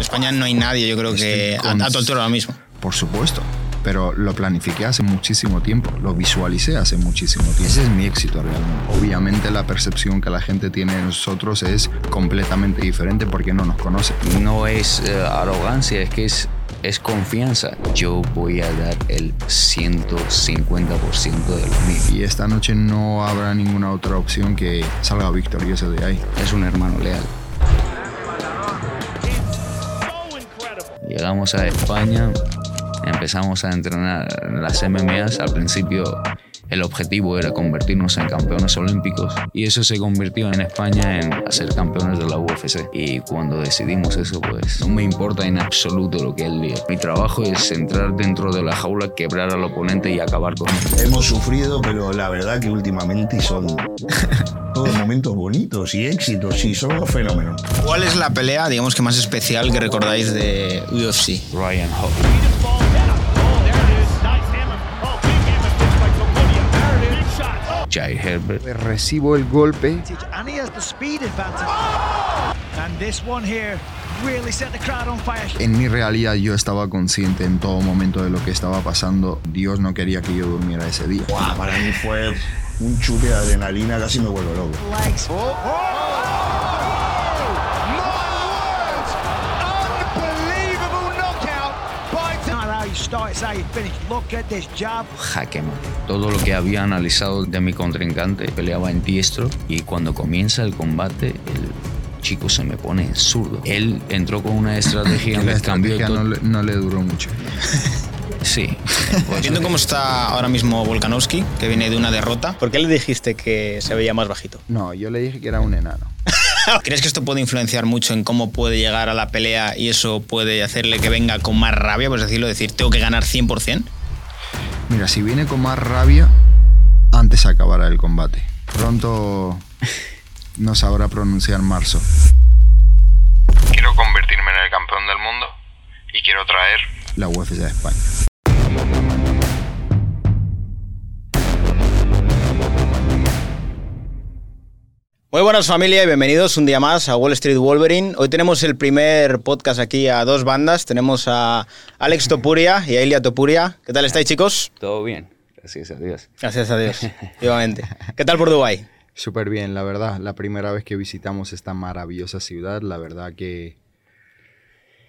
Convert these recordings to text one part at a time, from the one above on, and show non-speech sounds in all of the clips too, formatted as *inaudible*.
En España no hay nadie, yo creo que a, a tu altura ahora mismo. Por supuesto. Pero lo planifiqué hace muchísimo tiempo, lo visualicé hace muchísimo tiempo. Ese es mi éxito realmente. Obviamente la percepción que la gente tiene de nosotros es completamente diferente porque no nos conoce. No es eh, arrogancia, es que es, es confianza. Yo voy a dar el 150% de lo mío. Y esta noche no habrá ninguna otra opción que salga victorioso de ahí. Es un hermano leal. Llegamos a España, empezamos a entrenar las MMAs. Al principio el objetivo era convertirnos en campeones olímpicos y eso se convirtió en España en ser campeones de la UFC. Y cuando decidimos eso, pues no me importa en absoluto lo que él diga. Mi trabajo es entrar dentro de la jaula, quebrar al oponente y acabar con él. Hemos sufrido, pero la verdad que últimamente son *laughs* todos momentos bonitos y éxitos y son los fenómenos. ¿Cuál es la pelea, digamos que más especial que recordáis de UFC? Ryan Hall. Jai Herbert. Recibo el golpe and he has the speed advantage. And this one here really set the crowd on fire. En mi realidad yo estaba consciente en todo momento de lo que estaba pasando. Dios no quería que yo durmiera ese día. Para mí fue un chute de adrenalina, casi me vuelvo loco. Jaque mate. Todo lo que había analizado de mi contrincante peleaba en diestro y cuando comienza el combate el chico se me pone zurdo. Él entró con una estrategia, Que *laughs* la estrategia todo. no le, no le duró mucho. *laughs* Sí. Pues, Viendo cómo está ahora mismo Volkanovski, que viene de una derrota, ¿por qué le dijiste que se veía más bajito? No, yo le dije que era un enano. *laughs* ¿Crees que esto puede influenciar mucho en cómo puede llegar a la pelea y eso puede hacerle que venga con más rabia, por decirlo, decir, tengo que ganar 100%? Mira, si viene con más rabia, antes acabará el combate. Pronto *laughs* no sabrá pronunciar marzo. Quiero convertirme en el campeón del mundo y quiero traer la UFC a España. Muy buenas familia y bienvenidos un día más a Wall Street Wolverine. Hoy tenemos el primer podcast aquí a dos bandas. Tenemos a Alex Topuria y a Ilia Topuria. ¿Qué tal estáis chicos? Todo bien, gracias a Dios. Gracias a Dios, *laughs* igualmente. ¿Qué tal por Dubái? Súper bien, la verdad. La primera vez que visitamos esta maravillosa ciudad, la verdad que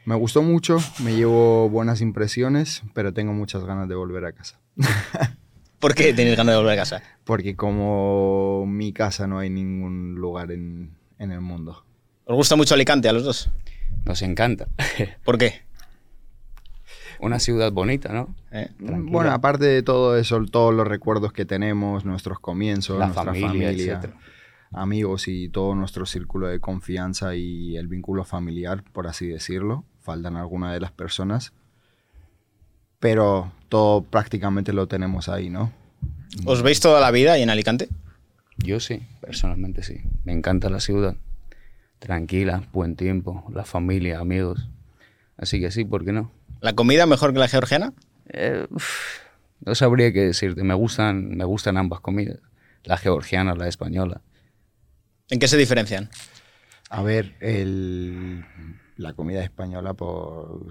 me gustó mucho, me llevo buenas impresiones, pero tengo muchas ganas de volver a casa. *laughs* ¿Por qué tenéis ganas de volver a casa? Porque como mi casa no hay ningún lugar en, en el mundo. ¿Os gusta mucho Alicante a los dos? Nos encanta. *laughs* ¿Por qué? Una ciudad bonita, ¿no? ¿Eh? Bueno, aparte de todo eso, todos los recuerdos que tenemos, nuestros comienzos, La nuestra familia, familia, etcétera. amigos y todo nuestro círculo de confianza y el vínculo familiar, por así decirlo. Faltan algunas de las personas, pero todo prácticamente lo tenemos ahí, ¿no? ¿Os veis toda la vida ahí en Alicante? Yo sí, personalmente sí. Me encanta la ciudad. Tranquila, buen tiempo, la familia, amigos. Así que sí, ¿por qué no? ¿La comida mejor que la georgiana? Eh, uf, no sabría qué decirte. Me gustan, me gustan ambas comidas. La georgiana, la española. ¿En qué se diferencian? A ver, el- la comida española por,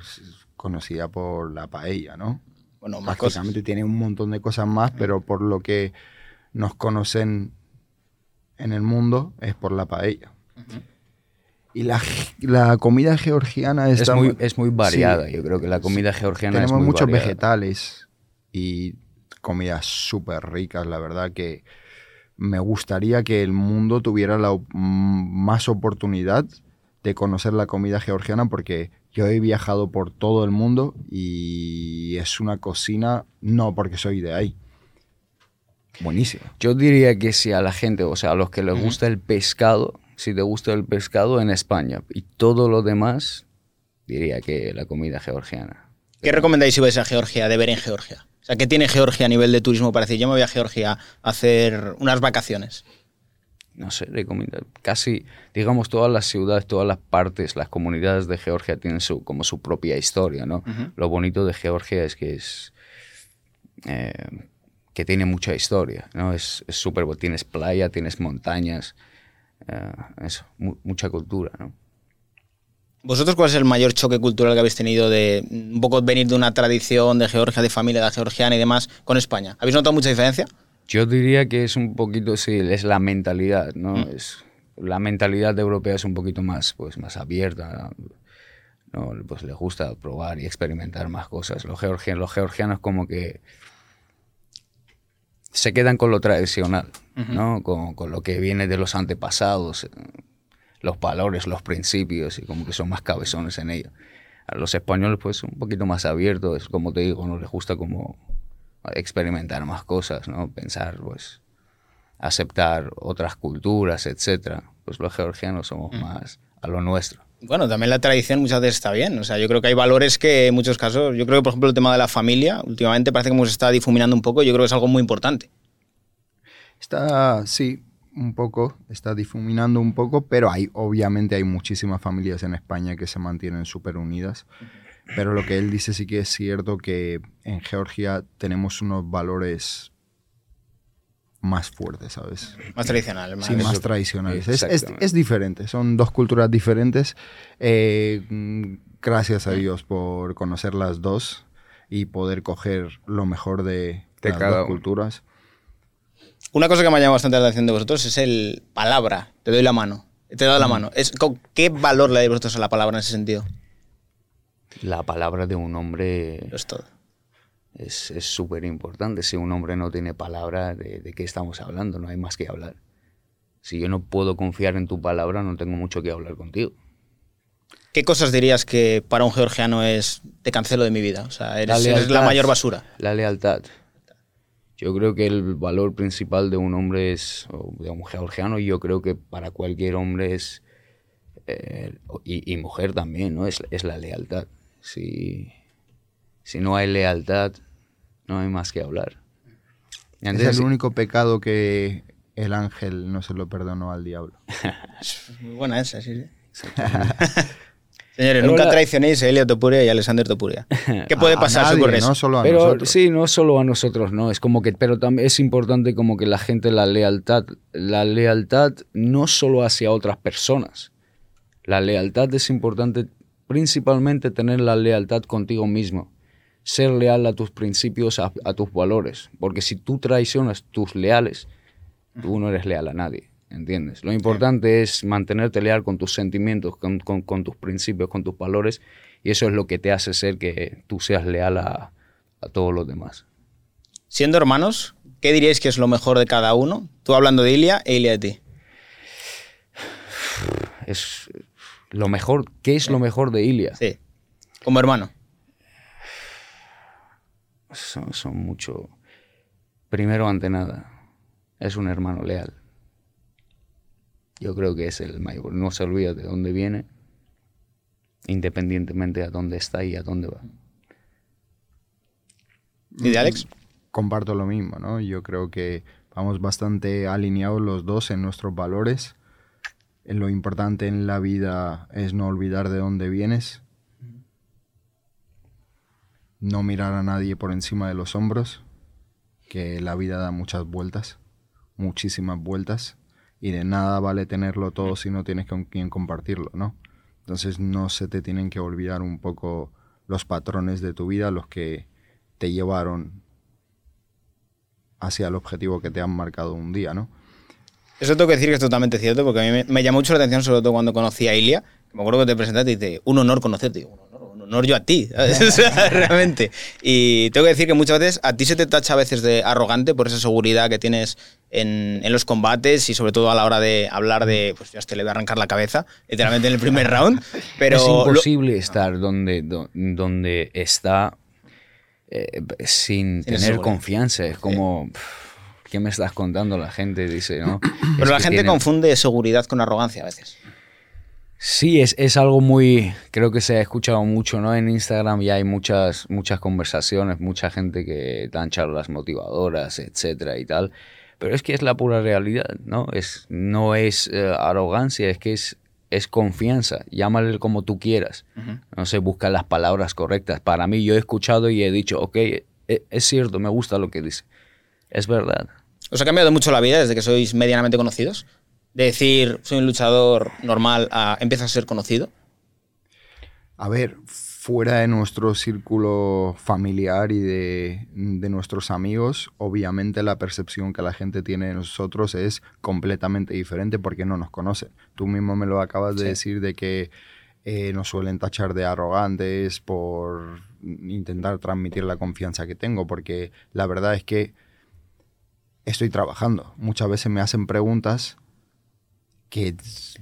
conocida por la paella, ¿no? Bueno, más cosas. Tiene un montón de cosas más, pero por lo que nos conocen en el mundo es por la paella. Y la, la comida georgiana Es muy, es muy variada. sí. Yo creo que la comida georgiana Tenemos es muy muchos variada. vegetales y comidas súper ricas, la verdad que me gustaría que el mundo tuviera la, mm, más oportunidad de conocer la comida georgiana porque yo he viajado por todo el mundo y es una cocina, no porque soy de ahí, buenísimo. Yo diría que si a la gente, o sea, a los que les gusta el pescado, si te gusta el pescado en España y todo lo demás, diría que la comida georgiana. ¿Qué recomendáis si vais a Georgia, de ver en Georgia? O sea, ¿qué tiene Georgia a nivel de turismo para decir, yo me voy a Georgia a hacer unas vacaciones? No sé. Casi, digamos, todas las ciudades, todas las partes, las comunidades de Georgia tienen su, como su propia historia, ¿no? Lo bonito de Georgia es que es. eh, que tiene mucha historia, ¿no? Es súper. tienes playa, tienes montañas, eh, eso, mu- mucha cultura, ¿no? ¿Vosotros cuál es el mayor choque cultural que habéis tenido de un poco venir de una tradición de Georgia, de familia de georgiana y demás, con España? ¿Habéis notado mucha diferencia? Yo diría que es un poquito, sí, es la mentalidad, ¿no? Es, la mentalidad europea es un poquito más, pues, más abierta, ¿no? Pues les gusta probar y experimentar más cosas. Los georgianos, los georgianos como que se quedan con lo tradicional, ¿no? Con, con lo que viene de los antepasados, eh, los valores, los principios, y como que son más cabezones en ello. A los españoles, pues, un poquito más abiertos, como te digo, no les gusta como experimentar más cosas, ¿no? Pensar, pues, aceptar otras culturas, etcétera. Pues los georgianos somos más a lo nuestro. Bueno, también la tradición muchas veces está bien. O sea, yo creo que hay valores que en muchos casos, yo creo que por ejemplo el tema de la familia, últimamente parece que se está difuminando un poco, yo creo que es algo muy importante. Está, sí, un poco, está difuminando un poco, pero hay, obviamente hay muchísimas familias en España que se mantienen súper unidas. Pero lo que él dice sí que es cierto que en Georgia tenemos unos valores más fuertes, ¿sabes? Más tradicional. Más, Sí, más tradicionales. Es, es- diferente, son dos culturas diferentes. Eh, gracias a Dios por conocer las dos y poder coger lo mejor de, De las cada dos culturas. Una cosa que me ha llamado bastante la atención de vosotros es el palabra. Te doy la mano. Te doy la mano. Es, ¿con ¿Qué valor le dais vosotros a la palabra en ese sentido? La palabra de un hombre Lo es todo. es súper importante. Si un hombre no tiene palabra, ¿de, ¿de qué estamos hablando? No hay más que hablar. Si yo no puedo confiar en tu palabra, no tengo mucho que hablar contigo. ¿Qué cosas dirías que para un georgiano es te cancelo de mi vida? O sea, eres, eres la mayor basura. La lealtad. Yo creo que el valor principal de un hombre es, o de un georgiano, y yo creo que para cualquier hombre es, eh, y, y mujer también, ¿no? Es, es la lealtad. Si, si no hay lealtad, no hay más que hablar. Y Es el único pecado que el ángel no se lo perdonó al diablo. *laughs* Muy buena esa, sí, sí. *laughs* Señores, Pero nunca la- traicionéis a Elia Topuria y a Alexander Topuria. *laughs* ¿Qué puede A pasar nadie, eso? no solo a pero nosotros. sí, no solo a nosotros, no. Es como que, pero también es importante como que la gente, la lealtad, la lealtad no solo hacia otras personas. La lealtad es importante principalmente tener la lealtad contigo mismo. Ser leal a tus principios, a, a tus valores. Porque si tú traicionas tus leales, tú no eres leal a nadie. ¿Entiendes? Lo importante es mantenerte leal con tus sentimientos, con, con- con tus principios, con tus valores. Y eso es lo que te hace ser que tú seas leal a, a todos los demás. Siendo hermanos, ¿qué diríais que es lo mejor de cada uno? Tú hablando de Ilia e Ilia de ti. Es lo mejor. ¿Qué es lo mejor de Ilia? Sí. Como hermano. Son, son mucho. Primero, ante nada, es un hermano leal. Yo creo que es el mayor. No se olvida de dónde viene, independientemente a dónde está y a dónde va. ¿Y de Alex? Comparto lo mismo, ¿no? Yo creo que vamos bastante alineados los dos en nuestros valores. Eh, Lo importante en la vida es no olvidar de dónde vienes. No mirar a nadie por encima de los hombros. Que la vida da muchas vueltas, muchísimas vueltas. Y de nada vale tenerlo todo si no tienes con quien compartirlo, ¿no? Entonces no se te tienen que olvidar un poco los patrones de tu vida, los que te llevaron hacia el objetivo que te han marcado un día, ¿no? Eso tengo que decir que es totalmente cierto, porque a mí me, me llamó mucho la atención, sobre todo cuando conocí a Ilia. Me acuerdo que te presentaste y dice, un honor conocerte. Un honor, un honor yo a ti. *laughs* O sea, realmente. Y tengo que decir que muchas veces a ti se te tacha a veces de arrogante por esa seguridad que tienes en, en los combates y sobre todo a la hora de hablar de, pues ya te le voy a arrancar la cabeza, literalmente en el primer *laughs* round. Pero es lo- imposible estar donde, do- donde está eh, sin, Sin tener seguridad. confianza. Es como. pff, ¿qué me estás contando? La gente dice, ¿no? *clears throat* Pero la gente tienen- confunde seguridad con arrogancia a veces. Sí, es, es algo muy, creo que se ha escuchado mucho, ¿no? En Instagram ya hay muchas, muchas conversaciones, mucha gente que dan charlas motivadoras, etcétera y tal. Pero es que es la pura realidad, ¿no? Es, no es eh, arrogancia, es que es, es confianza. Llámale como tú quieras. No sé, busca las palabras correctas. Para mí, yo he escuchado y he dicho, ok, e- es cierto, me gusta lo que dice. Es verdad. ¿Os ha cambiado mucho la vida desde que sois medianamente conocidos? De decir, soy un luchador normal a empiezas a ser conocido. A ver, fuera de nuestro círculo familiar y de, de nuestros amigos, obviamente la percepción que la gente tiene de nosotros es completamente diferente porque no nos conocen. Tú mismo me lo acabas de decir de que eh, nos suelen tachar de arrogantes por intentar transmitir la confianza que tengo, porque la verdad es que estoy trabajando. Muchas veces me hacen preguntas que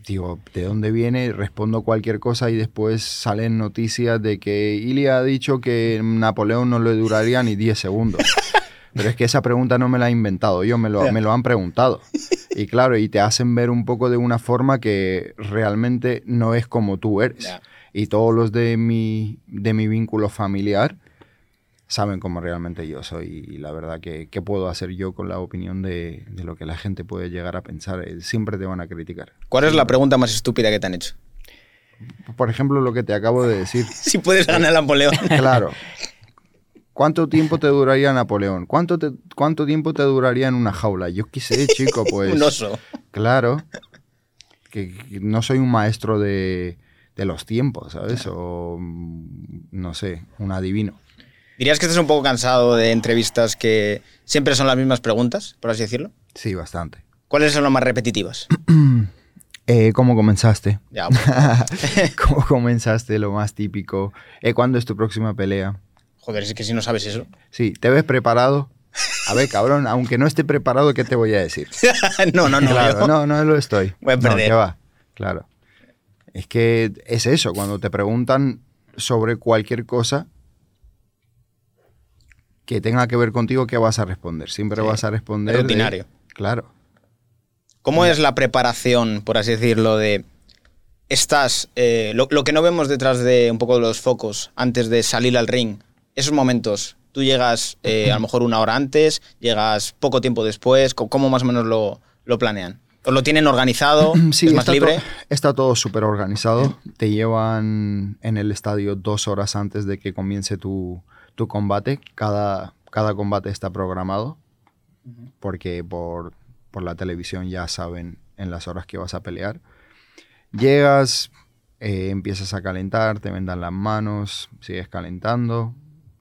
digo, ¿de dónde viene? Respondo cualquier cosa y después salen noticias de que Ilia ha dicho que Napoleón no le duraría ni 10 segundos. *laughs* Pero es que esa pregunta no me la he inventado yo, me lo, me lo han preguntado. Y claro, y te hacen ver un poco de una forma que realmente no es como tú eres. Y todos los de mi, de mi vínculo familiar saben cómo realmente yo soy y la verdad que qué puedo hacer yo con la opinión de, de lo que la gente puede llegar a pensar. Eh, Siempre te van a criticar. ¿Cuál es la pregunta más estúpida que te han hecho? Por ejemplo, lo que te acabo de decir. *laughs* Si puedes ganar a Napoleón. *laughs* Claro. ¿Cuánto tiempo te duraría Napoleón? ¿Cuánto, te- ¿Cuánto tiempo te duraría en una jaula? Yo qué sé, chico, *laughs* pues... un oso. Claro. Que, que no soy un maestro de, de los tiempos, ¿sabes? O, no sé, un adivino. ¿Dirías que estás un poco cansado de entrevistas que siempre son las mismas preguntas, por así decirlo? Sí, bastante. ¿Cuáles son las más repetitivas? *clears throat* Eh, ¿Cómo comenzaste? Ya, bueno. *laughs* ¿Cómo comenzaste? Lo más típico. Eh, ¿Cuándo es tu próxima pelea? Joder, es que si no sabes eso. Sí, ¿te ves preparado? A ver, cabrón, aunque no esté preparado, ¿qué te voy a decir? *laughs* no, no, no. Claro, no, no lo estoy. *laughs* Voy a No, perder. ¿qué va? Claro. Es que es eso, cuando te preguntan sobre cualquier cosa que tenga que ver contigo, ¿qué vas a responder? Siempre Sí, vas a responder. de- rutinario. claro. ¿Cómo es la preparación, por así decirlo, de estás, eh, lo, lo que no vemos detrás de un poco de los focos antes de salir al ring, esos momentos, tú llegas eh, a lo mejor una hora antes, llegas poco tiempo después, ¿cómo más o menos lo, lo planean? ¿Os lo tienen organizado? *clears throat* Sí, ¿Es más está, libre? to- está todo súper organizado. Te llevan en el estadio dos horas antes de que comience tu, tu combate. Cada, cada combate está programado porque por, por la televisión ya saben en las horas que vas a pelear. Llegas, eh, empiezas a calentar, te vendan las manos, sigues calentando,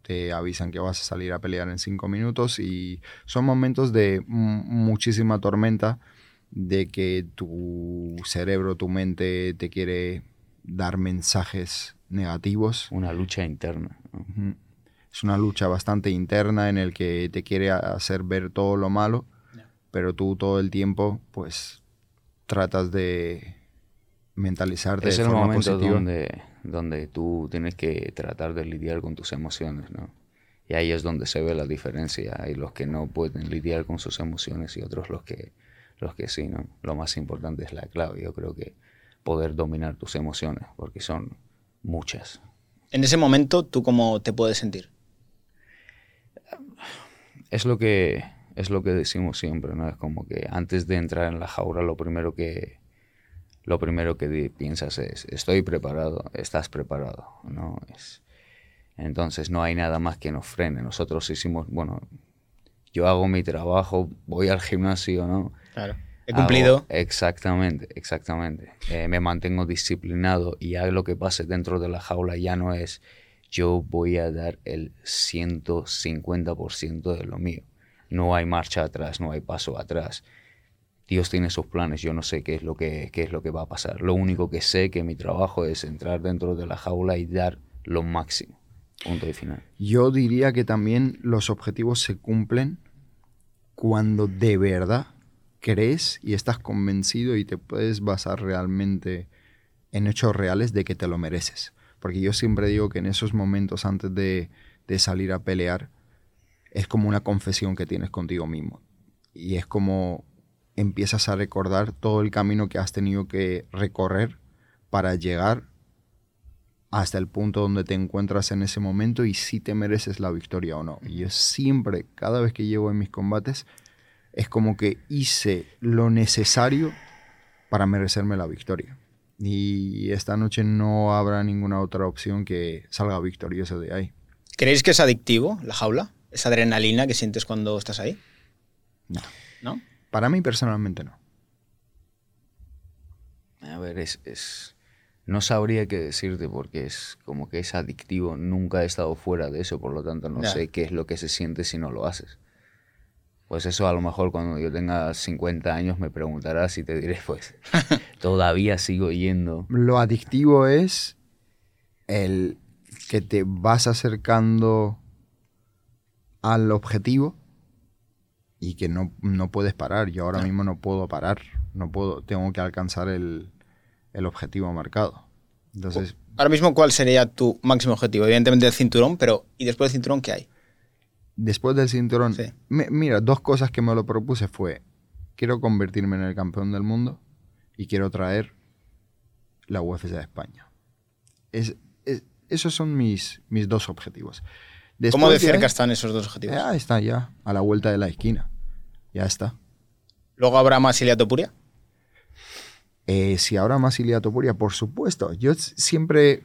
te avisan que vas a salir a pelear en cinco minutos y son momentos de mu- muchísima tormenta de que tu cerebro, tu mente te quiere dar mensajes negativos. Una lucha interna. Ujú. Es una lucha bastante interna en el que te quiere a- hacer ver todo lo malo, pero tú todo el tiempo pues tratas de mentalizarte Es de el forma momento positiva. donde, donde tú tienes que tratar de lidiar con tus emociones, ¿no? Y ahí es donde se ve la diferencia. Hay los que no pueden lidiar con sus emociones y otros los que, los que sí, ¿no? Lo más importante es la clave. Yo creo que poder dominar tus emociones, porque son muchas. En ese momento, ¿tú cómo te puedes sentir? Es lo que es lo que decimos siempre, ¿no? Es como que antes de entrar en la jaula lo primero que lo primero que piensas es estoy preparado, estás preparado, ¿no? Es, entonces no hay nada más que nos frene. Nosotros hicimos, bueno, yo hago mi trabajo, voy al gimnasio, ¿no? Claro. He Hago- cumplido. exactamente, exactamente. Eh, me mantengo disciplinado y ya lo que pase dentro de la jaula ya no es yo voy a dar el 150% de lo mío. No hay marcha atrás, no hay paso atrás. Dios tiene sus planes, yo no sé qué es lo que, qué es lo que va a pasar. Lo único que sé que mi trabajo es entrar dentro de la jaula y dar lo máximo. Punto y final. Yo diría que también los objetivos se cumplen cuando de verdad crees y estás convencido y te puedes basar realmente en hechos reales de que te lo mereces. Porque yo siempre digo que en esos momentos antes de, de salir a pelear es como una confesión que tienes contigo mismo. y es como empiezas a recordar todo el camino que has tenido que recorrer para llegar hasta el punto donde te encuentras en ese momento y si te mereces la victoria o no. Y yo siempre, cada vez que llevo en mis combates, es como que hice lo necesario para merecerme la victoria. Y esta noche no habrá ninguna otra opción que salga victorioso de ahí. ¿Creéis que es adictivo la jaula? ¿Esa adrenalina que sientes cuando estás ahí? No. ¿No? Para mí personalmente no. A ver, es, es- No sabría qué decirte porque es como que es adictivo. Nunca he estado fuera de eso, por lo tanto no Ya. sé qué es lo que se siente si no lo haces. Pues eso a lo mejor cuando yo tenga 50 años me preguntarás y te diré, pues, *laughs* todavía sigo yendo. Lo adictivo es el que te vas acercando al objetivo y que no, no puedes parar. Yo ahora mismo no puedo parar. No puedo, tengo que alcanzar el, el objetivo marcado. Entonces, Ahora mismo, ¿cuál sería tu máximo objetivo? Evidentemente el cinturón, pero ¿y después del cinturón qué hay? Después del cinturón, Sí. mi- mira, dos cosas que me lo propuse fue, quiero convertirme en el campeón del mundo y quiero traer la UFC a España. Es, es- esos son mis, mis dos objetivos. ¿Cómo de cerca están esos dos objetivos? Ya está, ya, a la vuelta de la esquina. Ya está. Luego habrá más Ilia Topuria. Eh, si habrá más Ilia Topuria, por supuesto. Yo siempre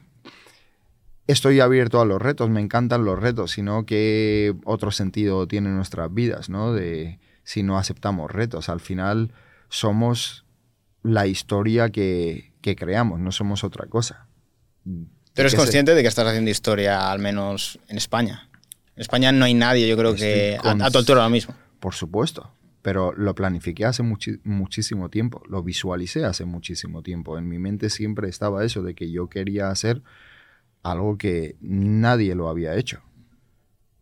estoy abierto a los retos, me encantan los retos, sino que otro sentido tienen nuestras vidas, ¿no? De si no aceptamos retos. Al final somos la historia que, que creamos, no somos otra cosa. Tú eres consciente de que estás haciendo historia, al menos en España. En España no hay nadie, yo creo que a, a tu altura ahora mismo. Por supuesto. Pero lo planifiqué hace muchísimo tiempo, lo visualicé hace muchísimo tiempo. En mi mente siempre estaba eso de que yo quería hacer algo que nadie lo había hecho.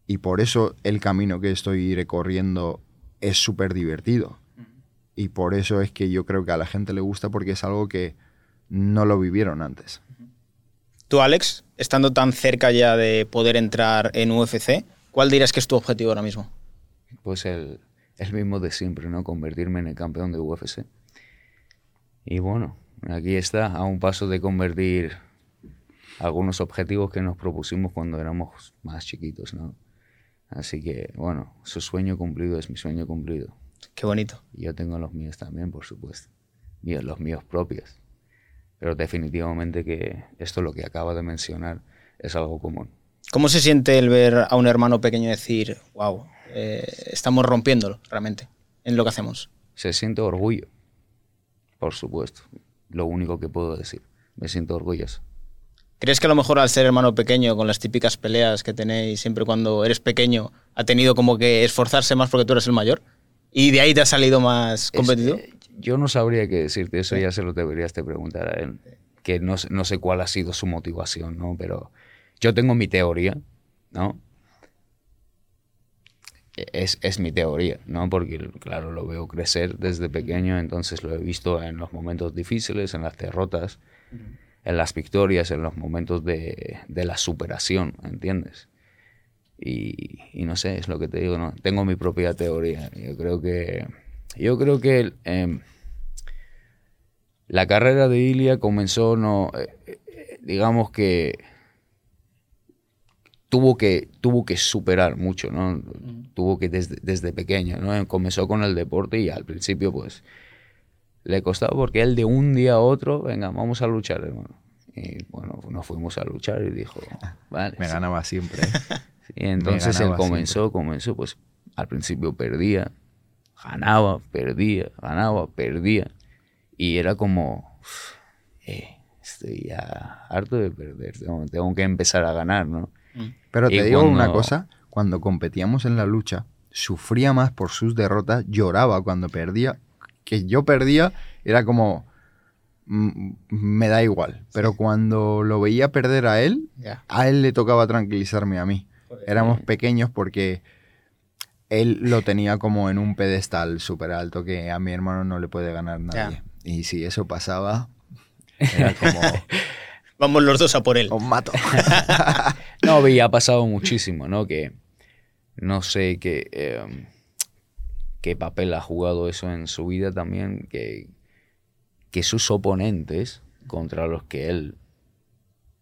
Y por eso el camino que estoy recorriendo es súper divertido. Y por eso es que yo creo que a la gente le gusta porque es algo que no lo vivieron antes. Tú, Alex, estando tan cerca ya de poder entrar en UFC, ¿cuál dirías que es tu objetivo ahora mismo? Pues el, el mismo de siempre, ¿no? Convertirme en el campeón de UFC. Y bueno, aquí está, a un paso de convertir algunos objetivos que nos propusimos cuando éramos más chiquitos, ¿no? Así que, bueno, su sueño cumplido es mi sueño cumplido. Qué bonito. Yo tengo los míos también, por supuesto. Míos, los míos propios. Pero definitivamente que esto lo que acaba de mencionar es algo común. ¿Cómo se siente el ver a un hermano pequeño decir, wow, estamos rompiéndolo realmente en lo que hacemos? Se siente orgullo, por supuesto. Lo único que puedo decir. Me siento orgulloso. ¿Crees que a lo mejor al ser hermano pequeño, con las típicas peleas que tenéis siempre cuando eres pequeño, ha tenido como que esforzarse más porque tú eres el mayor? ¿Y de ahí te ha salido más competitivo? Eh, yo no sabría qué decirte, eso ya se lo deberías de preguntar a él. Que no, sé- no sé cuál ha sido su motivación, ¿no? Pero yo tengo mi teoría, ¿no? Es, es mi teoría, ¿no? Porque, claro, lo veo crecer desde pequeño, entonces lo he visto en los momentos difíciles, en las derrotas, en las victorias, en los momentos de, de la superación, ¿entiendes? Y, y no sé, es lo que te digo, ¿no? Tengo mi propia teoría. Yo creo que, yo creo que em, la carrera de Ilia comenzó, no, eh, eh, digamos que tuvo que tuvo que superar mucho, ¿no? Tuvo que desde, desde pequeño, ¿no? Comenzó con el deporte y al principio, pues, le costaba porque él de un día a otro, venga, vamos a luchar, hermano. Y bueno, nos fuimos a luchar y dijo, *laughs* vale. Me sí. ganaba siempre. ¿eh? *laughs* Y entonces él comenzó, comenzó, pues al principio perdía, ganaba, perdía, ganaba, perdía. Y era como, "Uf, eh, estoy ya harto de perder, tengo, tengo que empezar a ganar, ¿no? Pero Y te digo una cosa, cuando competíamos en la lucha, sufría más por sus derrotas, lloraba cuando perdía, que yo perdía, era como, me da igual, pero cuando lo veía perder a él, a él le tocaba tranquilizarme a mí. Éramos pequeños porque él lo tenía como en un pedestal súper alto que a mi hermano no le puede ganar nadie. Y si eso pasaba, era como, *laughs* Vamos los dos a por él. os mato. *laughs* *laughs* No, y ha pasado muchísimo, ¿no? Que no sé, que, eh, qué papel ha jugado eso en su vida también, que, que sus oponentes contra los que él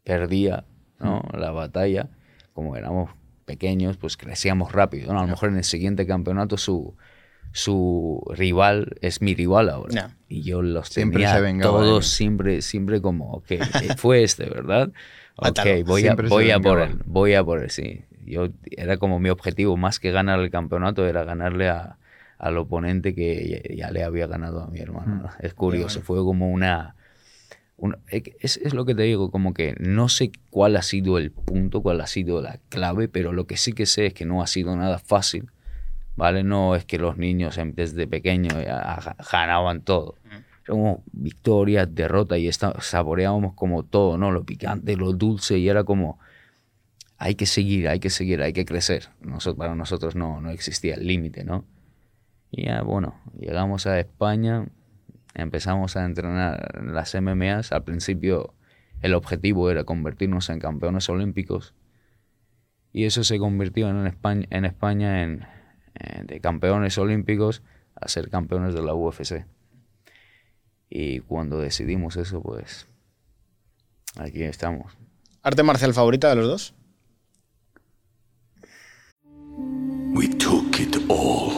perdía ¿no? la batalla, como éramos pequeños, pues crecíamos rápido. ¿no? A lo mejor en el siguiente campeonato su, su rival es mi rival ahora. Ya. Y yo los Siempre tenía todos siempre, siempre como, ok, eh, fue este, ¿verdad? *laughs* Ok, voy a, voy a por él, voy a por él, sí. Yo, era como mi objetivo, más que ganar el campeonato, era ganarle a, al oponente que ya, ya le había ganado a mi hermano. ¿no? Es curioso, fue como una... una- es, es lo que te digo, como que no sé cuál ha sido el punto, cuál ha sido la clave, pero lo que sí que sé es que no ha sido nada fácil, ¿vale? No es que los niños desde pequeños ja- ganaban todo. Era como victoria, derrota y esta- saboreábamos como todo, ¿no? Lo picante, lo dulce y era como hay que seguir, hay que seguir, hay que crecer. Noso- para nosotros no, no existía el límite, ¿no? Y ya, bueno, llegamos a España, empezamos a entrenar en las MMAs. Al principio el objetivo era convertirnos en campeones olímpicos y eso se convirtió en España en, España en, en- de campeones olímpicos a ser campeones de la UFC. Y cuando decidimos eso, pues aquí estamos. ¿Arte marcial favorita de los dos? We took it all.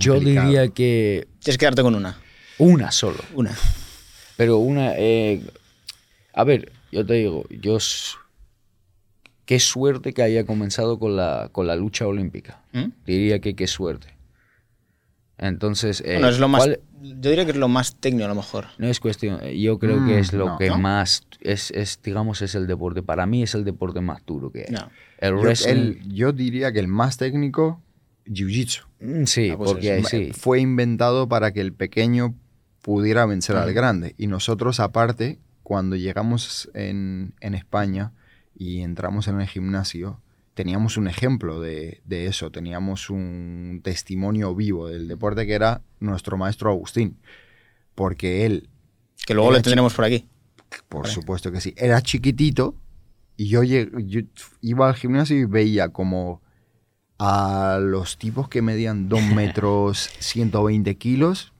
Yo diría que Tienes que quedarte con una. una solo. Una. Pero una... eh, a ver, yo te digo, yo... Qué suerte que haya comenzado con la, con la lucha olímpica. ¿Mm? Diría que qué suerte. Entonces... eh, Bueno, es lo más. ¿cuál- Yo diría que es lo más técnico a lo mejor. No es cuestión, yo creo Mm, que es lo no. que ¿No? más, es, es, digamos, es el deporte, para mí es el deporte más duro que hay. No. El Yo, wrestling, el- yo diría que el más técnico, Jiu-Jitsu. mm, sí, Ah, porque sí. Fue inventado para que el pequeño pudiera vencer al grande. Y nosotros, aparte, cuando llegamos en, en España y entramos en el gimnasio, teníamos un ejemplo de, de eso, teníamos un testimonio vivo del deporte que era nuestro maestro Agustín. Porque él, Que luego le tendremos por aquí. por supuesto que sí, era chiquitito y yo, yo iba al gimnasio y veía como a los tipos que medían 2 *laughs* metros 120 kilos,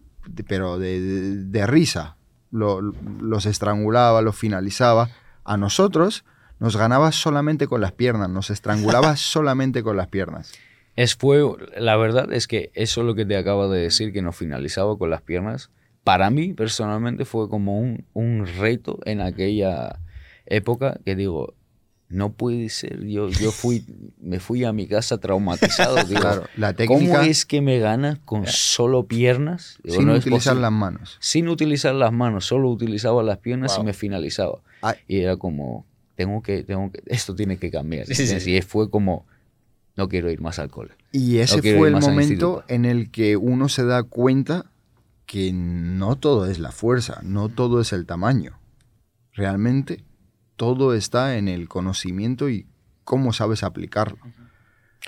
pero de, de- de risa. Lo- los estrangulaba, los finalizaba. A nosotros nos ganaba solamente con las piernas, nos estrangulaba *laughs* solamente con las piernas. Es fue, la verdad es que eso lo que te acabo de decir, que nos finalizaba con las piernas, para mí personalmente fue como un, un reto en aquella época que digo, no puede ser, yo, yo fui, me fui a mi casa traumatizado, *laughs* digo, Claro, la ¿cómo técnica es que me ganas con solo piernas? Digo, sin no utilizar las manos. Sin utilizar las manos, solo utilizaba las piernas y me finalizaba. Y era como, tengo que, tengo que, esto tiene que cambiar. Sí, sí, ¿entiendes? Y fue como, no quiero ir más al cole. Y ese quiero fue el momento en el que uno se da cuenta que no todo es la fuerza, no todo es el tamaño. Realmente todo está en el conocimiento y cómo sabes aplicarlo.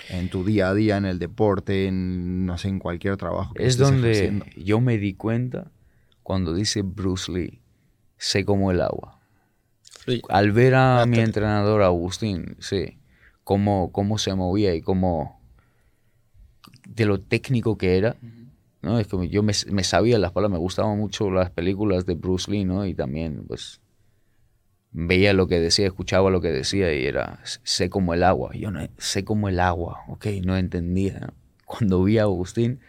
En tu día a día, en el deporte, en no sé, en cualquier trabajo. que Es estés donde ejerciendo. yo me di cuenta cuando dice Bruce Lee, sé como el agua. Al ver a mi entrenador Agustín, sí, cómo, cómo se movía y cómo de lo técnico que era, ¿no? Es como yo me, me sabía las palabras, me gustaban mucho las películas de Bruce Lee, ¿no? Y también, pues, veía lo que decía, escuchaba lo que decía y era, sé como el agua. Yo no, sé como el agua, ok, no entendía. Cuando vi a Agustín,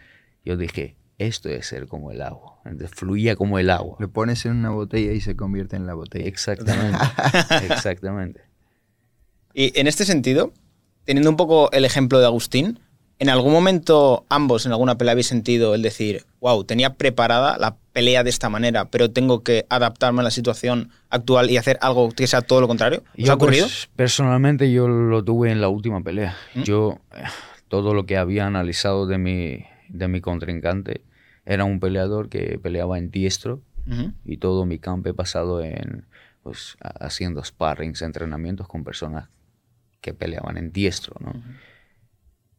yo dije, esto es ser como el agua. Entonces, fluía como el agua. Lo pones en una botella y se convierte en la botella. Exactamente, *laughs* exactamente. Y en este sentido, teniendo un poco el ejemplo de Agustín, ¿en algún momento ambos en alguna pelea habéis sentido el decir, wow, tenía preparada la pelea de esta manera, pero tengo que adaptarme a la situación actual y hacer algo que sea todo lo contrario? ¿Os Yo, ha ocurrido? pues, personalmente yo lo tuve en la última pelea. ¿Mm? Yo, eh, todo lo que había analizado de mi, de mi contrincante, era un peleador que peleaba en diestro y todo mi campo he pasado en pues ha- haciendo sparrings, entrenamientos con personas que peleaban en diestro, ¿no?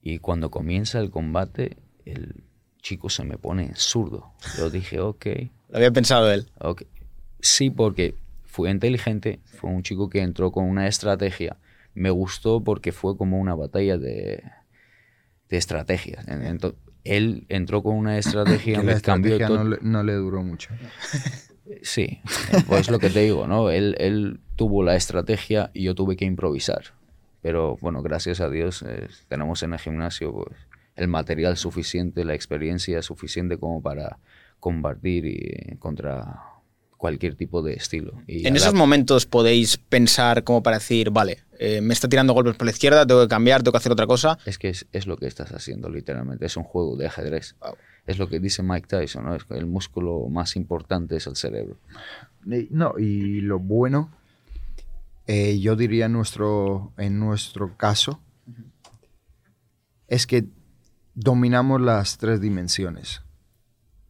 Y cuando comienza el combate, el chico se me pone en zurdo. Yo dije, ok, Lo había pensado él. ok. Sí, porque fue inteligente, fue un chico que entró con una estrategia. Me gustó porque fue como una batalla de, de estrategias. En- ento- él entró con una estrategia, Que la me cambió estrategia todo. no le, no le duró mucho. Sí, pues lo que te digo, ¿no? Él, él tuvo la estrategia y yo tuve que improvisar. Pero bueno, gracias a Dios eh, tenemos en el gimnasio pues, el material suficiente, la experiencia suficiente como para combatir y, contra cualquier tipo de estilo. Y En esos la- momentos podéis pensar como para decir, vale, eh, me está tirando golpes por la izquierda, tengo que cambiar, tengo que hacer otra cosa. Es que es, es lo que estás haciendo literalmente, es un juego de ajedrez. Wow. Es lo que dice Mike Tyson, ¿no? Es que el músculo más importante es el cerebro. No, y lo bueno, eh, yo diría en nuestro, en nuestro caso, es que dominamos las tres dimensiones.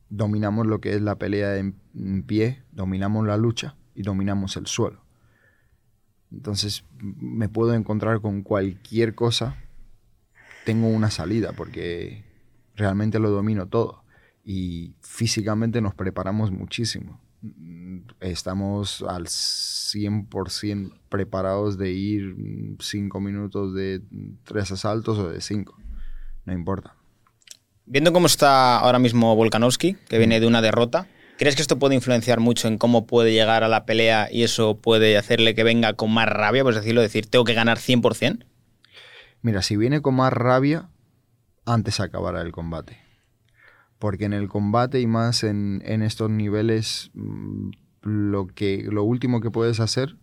Dominamos lo que es la pelea en, en pie, dominamos la lucha y dominamos el suelo. Entonces me puedo encontrar con cualquier cosa, tengo una salida porque realmente lo domino todo y físicamente nos preparamos muchísimo. Mm, Estamos al 100% preparados de ir mm, cinco minutos de mm, tres asaltos o de cinco. No importa. Viendo cómo está ahora mismo Volkanovski, que viene de una derrota, ¿crees que esto puede influenciar mucho en cómo puede llegar a la pelea y eso puede hacerle que venga con más rabia, por decirlo, decir, tengo que ganar 100%? Mira, si viene con más rabia, antes acabará el combate. Porque en el combate y más en, en estos niveles, mm, lo, que, lo último que puedes hacer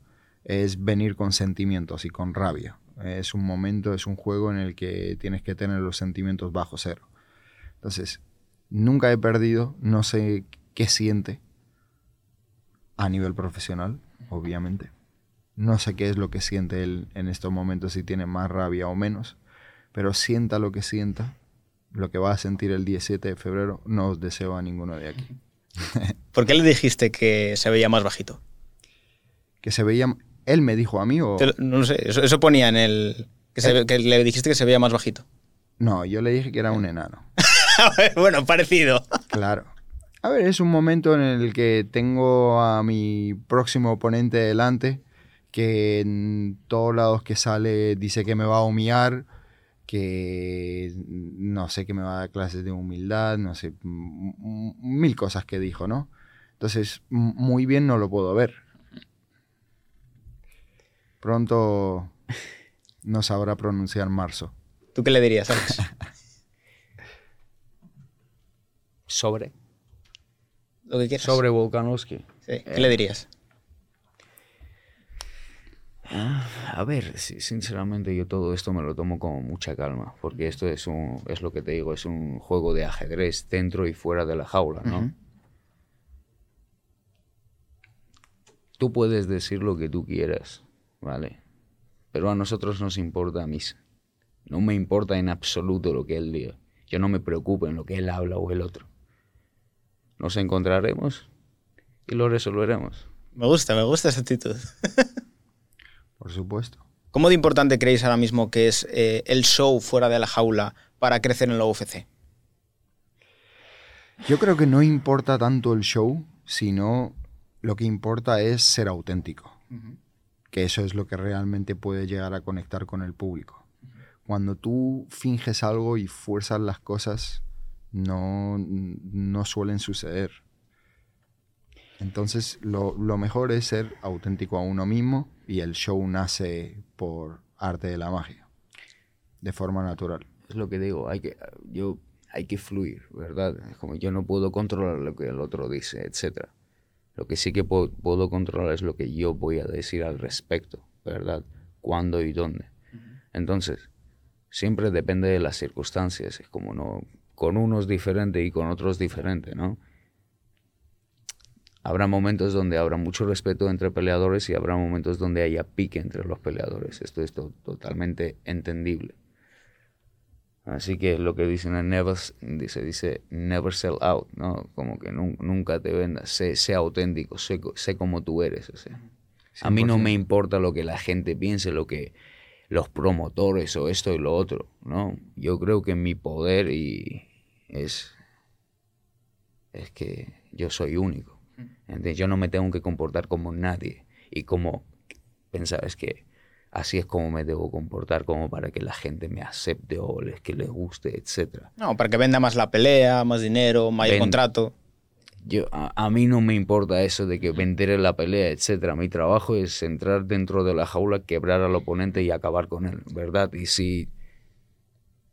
es venir con sentimientos y con rabia. Es un momento, es un juego en el que tienes que tener los sentimientos bajo cero. Entonces, nunca he perdido, no sé qué siente a nivel profesional, obviamente. No sé qué es lo que siente él en estos momentos, si tiene más rabia o menos, pero sienta lo que sienta, lo que va a sentir el 17 de febrero, no os deseo a ninguno de aquí. *laughs* ¿Por qué le dijiste que se veía más bajito? Que se veía, él me dijo a mí o... Lo- no sé, eso, eso ponía en el... Que, se ve- que le dijiste que se veía más bajito. No, yo le dije que era un enano. *laughs* bueno, parecido. Claro. A ver, es un momento en el que tengo a mi próximo oponente delante, que en todos lados que sale dice que me va a humillar, que no sé, que me va a dar clases de humildad, no sé, mil cosas que dijo, ¿no? Entonces, muy bien no lo puedo ver. Pronto no sabrá pronunciar marzo. ¿Tú qué le dirías, Alex? Sobre. Lo que quieras. Sobre Volkanovski. Sí, ¿Qué le dirías? A ver, sinceramente yo todo esto me lo tomo con mucha calma, porque esto es un, es lo que te digo, es un juego de ajedrez dentro y fuera de la jaula, ¿no? Tú puedes decir lo que tú quieras, ¿vale? Pero a nosotros nos importa a mí. No me importa en absoluto lo que él diga. Yo no me preocupo en lo que él habla o el otro. Nos encontraremos y lo resolveremos. Me gusta, me gusta esa actitud. *laughs* Por supuesto. ¿Cómo de importante creéis ahora mismo que es eh, el show fuera de la jaula para crecer en la UFC? Yo creo que no importa tanto el show, sino lo que importa es ser auténtico. Que eso es lo que realmente puede llegar a conectar con el público. Cuando tú finges algo y fuerzas las cosas, no, no suelen suceder. Entonces, lo, lo mejor es ser auténtico a uno mismo y el show nace por arte de la magia, de forma natural. es lo que digo, hay que, yo, hay que fluir, ¿verdad? Es como yo no puedo controlar lo que el otro dice, etc. Lo que sí que puedo, puedo controlar es lo que yo voy a decir al respecto, ¿verdad? Cuándo y dónde. Entonces, siempre depende de las circunstancias, es como no, con unos diferente y con otros diferente, ¿no? Habrá momentos donde habrá mucho respeto entre peleadores y habrá momentos donde haya pique entre los peleadores. Esto es to- totalmente entendible. Así que lo que dicen en never, dice, dice never sell out, ¿no? Como que nun- nunca te vendas, sé, sé auténtico, sé, sé como tú eres. o sea. A mí no me importa lo que la gente piense, lo que los promotores o esto y lo otro, ¿no? Yo creo que mi poder y es, es que yo soy único. Yo no me tengo que comportar como nadie y como pensar es que así es como me debo comportar como para que la gente me acepte o les que les guste, etcétera. No, para que venda más la pelea, más dinero, mayor Ven- contrato. Yo, a, a mí no me importa eso de que vender en la pelea, etcétera. Mi trabajo es entrar dentro de la jaula, quebrar al oponente y acabar con él, ¿verdad? Y si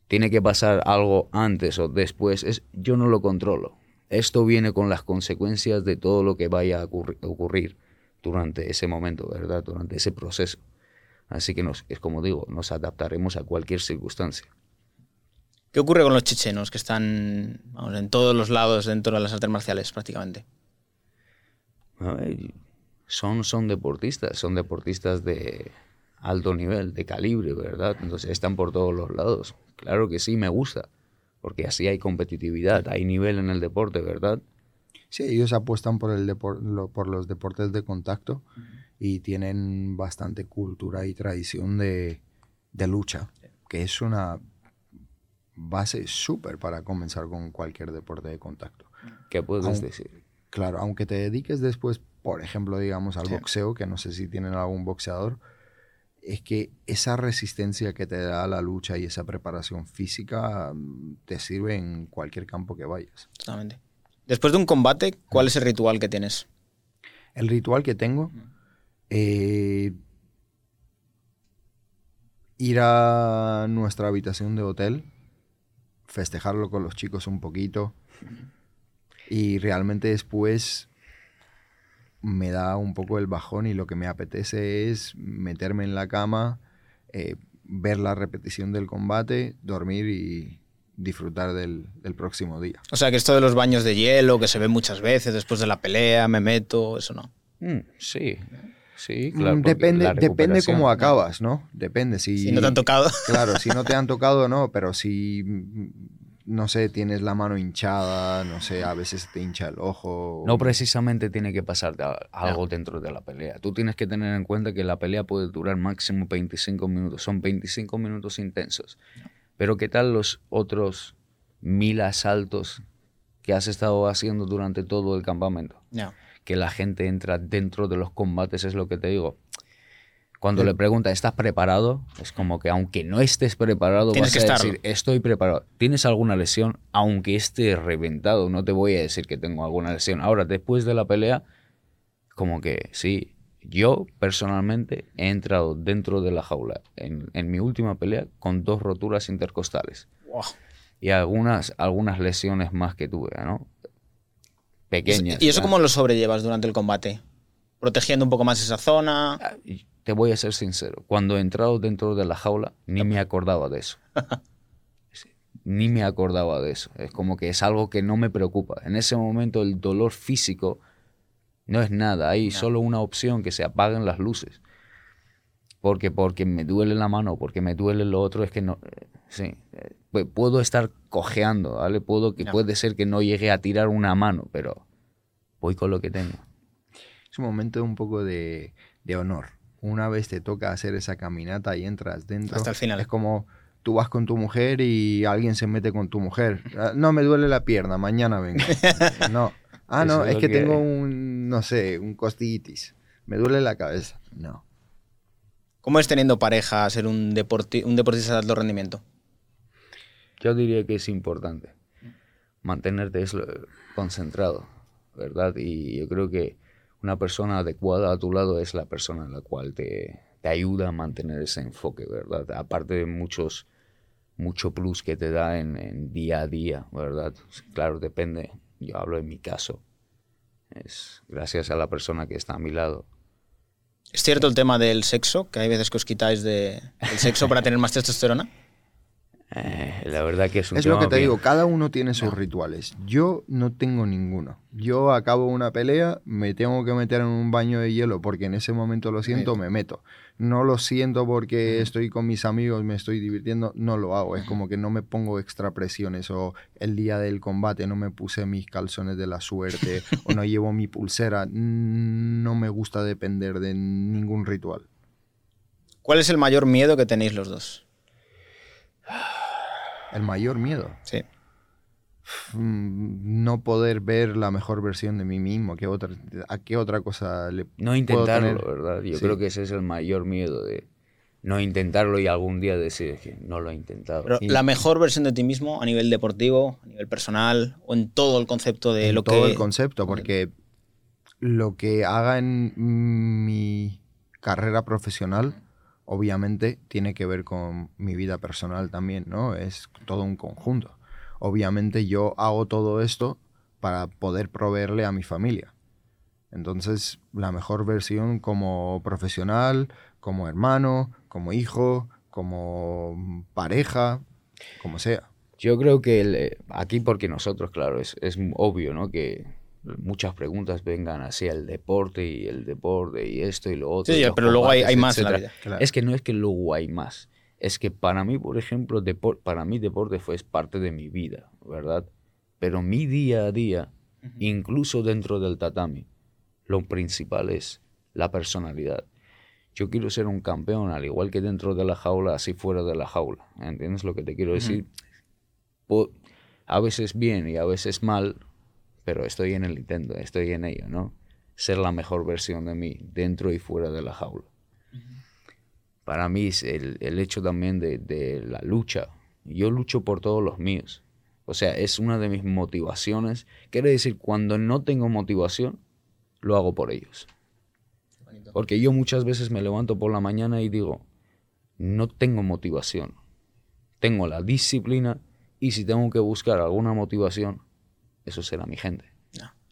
tiene que pasar algo antes o después, es, yo no lo controlo. Esto viene con las consecuencias de todo lo que vaya a ocurri- ocurrir durante ese momento, ¿verdad? Durante ese proceso. Así que nos, es como digo, nos adaptaremos a cualquier circunstancia. ¿Qué ocurre con los chechenos que están vamos, en todos los lados dentro de las artes marciales prácticamente? A ver, son, son deportistas, son deportistas de alto nivel, de calibre, ¿verdad? Entonces están por todos los lados. Claro que sí, me gusta, porque así hay competitividad, hay nivel en el deporte, ¿verdad? Sí, ellos apuestan por, el lo- por los deportes de contacto y tienen bastante cultura y tradición de, de lucha, que es una base súper para comenzar con cualquier deporte de contacto. ¿Qué puedes decir? Claro, aunque te dediques después, por ejemplo, digamos, al boxeo, que no sé si tienen algún boxeador, es que esa resistencia que te da la lucha y esa preparación física mm, te sirve en cualquier campo que vayas. Totalmente. Después de un combate, ¿cuál es el ritual que tienes? El ritual que tengo, eh, ir a nuestra habitación de hotel, festejarlo con los chicos un poquito y realmente después me da un poco el bajón y lo que me apetece es meterme en la cama, eh, ver la repetición del combate, dormir y disfrutar del, del próximo día. O sea, que esto de los baños de hielo, que se ve muchas veces después de la pelea, me meto, eso no. Mm, sí, sí, Mm, claro. depende, depende cómo acabas, ¿no? Depende. Si, Si no te han tocado. *laughs* Claro, si no te han tocado, no, pero si, no sé, tienes la mano hinchada, no sé, a veces te hincha el ojo. No precisamente tiene que pasarte algo dentro de la pelea. Tú tienes que tener en cuenta que la pelea puede durar máximo 25 minutos. Son 25 minutos intensos. Pero ¿qué tal los otros mil asaltos que has estado haciendo durante todo el campamento? Que la gente entra dentro de los combates, es lo que te digo. Cuando le pregunta, ¿estás preparado? Es como que aunque no estés preparado, Tienes vas que a estarlo. decir, estoy preparado. ¿Tienes alguna lesión? Aunque esté reventado, no te voy a decir que tengo alguna lesión. Ahora, después de la pelea, como que sí, yo personalmente he entrado dentro de la jaula en, en mi última pelea con dos roturas intercostales Wow. y algunas, algunas lesiones más que tuve, ¿no? Pequeñas. ¿Y eso ¿no? cómo lo sobrellevas durante el combate? ¿Protegiendo un poco más esa zona? Te voy a ser sincero, cuando he entrado dentro de la jaula, ni me acordaba de eso. *laughs* Ni me acordaba de eso. Es como que es algo que no me preocupa. En ese momento el dolor físico no es nada. Hay solo una opción, que se apaguen las luces. Porque, porque me duele la mano, porque me duele lo otro, es que no... eh, Sí, eh, pu- puedo estar cojeando, ¿vale? Puedo que Ya. puede ser que no llegue a tirar una mano, pero voy con lo que tengo. Es un momento un poco de, de honor. Una vez te toca hacer esa caminata y entras dentro. Hasta el final. Es como tú vas con tu mujer y alguien se mete con tu mujer. Ah, No, me duele la pierna, mañana vengo. *laughs* No. Ah, no, es que que tengo un, no sé, un costitis. Me duele la cabeza. No. ¿Cómo es teniendo pareja ser un, deporti- un deportista de alto rendimiento? Yo diría que es importante mantenerte concentrado, ¿verdad? Y yo creo que una persona adecuada a tu lado es la persona en la cual te, te ayuda a mantener ese enfoque, ¿verdad? Aparte de muchos, mucho plus que te da en, en día a día, ¿verdad? Claro, depende. Yo hablo en mi caso. Es gracias a la persona que está a mi lado. ¿Es cierto el tema del sexo? Que hay veces que os quitáis de, del sexo para tener más testosterona. *laughs* Eh, la verdad que es un Es lo que te digo, cada uno tiene sus rituales. Yo no tengo ninguno. Yo acabo una pelea, me tengo que meter en un baño de hielo porque en ese momento lo siento, me meto. No lo siento porque estoy con mis amigos, me estoy divirtiendo, no lo hago. Es como que no me pongo extra presiones o el día del combate no me puse mis calzones de la suerte *laughs* o no llevo mi pulsera. No me gusta depender de ningún ritual. ¿Cuál es el mayor miedo que tenéis los dos? El mayor miedo. Sí. Mm, no poder ver la mejor versión de mí mismo. ¿Qué otra, ¿A qué otra cosa le No puedo intentarlo, tener? ¿verdad? Yo Sí. creo que ese es el mayor miedo de no intentarlo y algún día decir que no lo he intentado. Pero la mejor versión de ti mismo a nivel deportivo, a nivel personal o en todo el concepto de En lo todo que... el concepto, porque lo que haga en mi carrera profesional, obviamente tiene que ver con mi vida personal también, ¿no? Es todo un conjunto. Obviamente yo hago todo esto para poder proveerle a mi familia. Entonces, la mejor versión como profesional, como hermano, como hijo, como pareja, como sea. Yo creo que eh, aquí porque nosotros, claro, es, es obvio, ¿no? Que muchas preguntas vengan hacia el deporte y el deporte y esto y lo otro. Sí, pero luego hay- más en la etcétera. vida. Claro. Es que no es que luego hay más. Es que para mí, por ejemplo, depor- para mí deporte fue es parte de mi vida, ¿verdad? Pero mi día a día, incluso dentro del tatami, lo principal es la personalidad. Yo quiero ser un campeón, al igual que dentro de la jaula, así fuera de la jaula. ¿Entiendes lo que te quiero decir? Po- a veces bien y a veces mal, pero estoy en el intento, estoy en ello, ¿no? Ser la mejor versión de mí, dentro y fuera de la jaula. Para mí es el, el hecho también de, de la lucha. Yo lucho por todos los míos. O sea, es una de mis motivaciones. Quiere decir, cuando no tengo motivación, lo hago por ellos. Porque yo muchas veces me levanto por la mañana y digo, no tengo motivación. Tengo la disciplina y si tengo que buscar alguna motivación, eso será mi gente.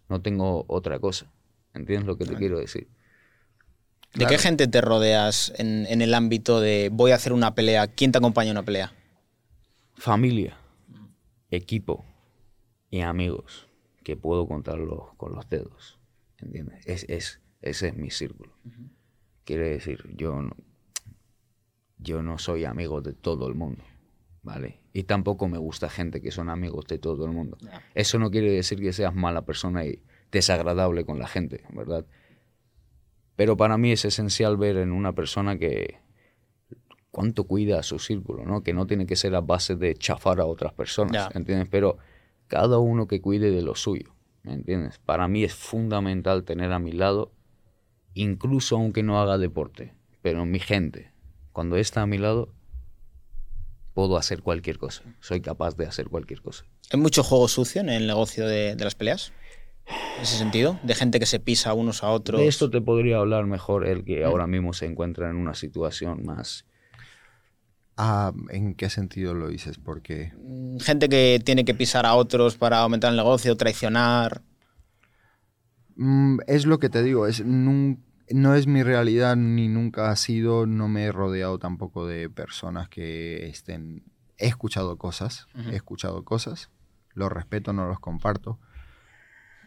No tengo otra cosa. ¿Entiendes lo que te quiero decir? ¿De qué gente te rodeas en, en el ámbito de voy a hacer una pelea? ¿Quién te acompaña en una pelea? Familia, equipo y amigos que puedo contarlos con los dedos. ¿Entiendes? Es, es, ese es mi círculo. Quiere decir, yo no, yo no soy amigo de todo el mundo. ¿Vale? Y tampoco me gusta gente que son amigos de todo el mundo. Eso no quiere decir que seas mala persona y desagradable con la gente, ¿verdad? Pero para mí es esencial ver en una persona que cuánto cuida a su círculo, ¿no? Que no tiene que ser a base de chafar a otras personas. ¿entiendes? Pero cada uno que cuide de lo suyo, ¿me entiendes? Para mí es fundamental tener a mi lado, incluso aunque no haga deporte, pero mi gente, cuando está a mi lado, puedo hacer cualquier cosa, soy capaz de hacer cualquier cosa. ¿Hay mucho juego sucio en el negocio de, de las peleas? En ese sentido, de gente que se pisa unos a otros. De esto te podría hablar mejor el que ahora mismo se encuentra en una situación más... Ah, ¿En qué sentido lo dices? Porque Gente que tiene que pisar a otros para aumentar el negocio, traicionar. mm, es lo que te digo, es nun- no es mi realidad ni nunca ha sido, no me he rodeado tampoco de personas que estén... He escuchado cosas, he escuchado cosas, los respeto, no los comparto,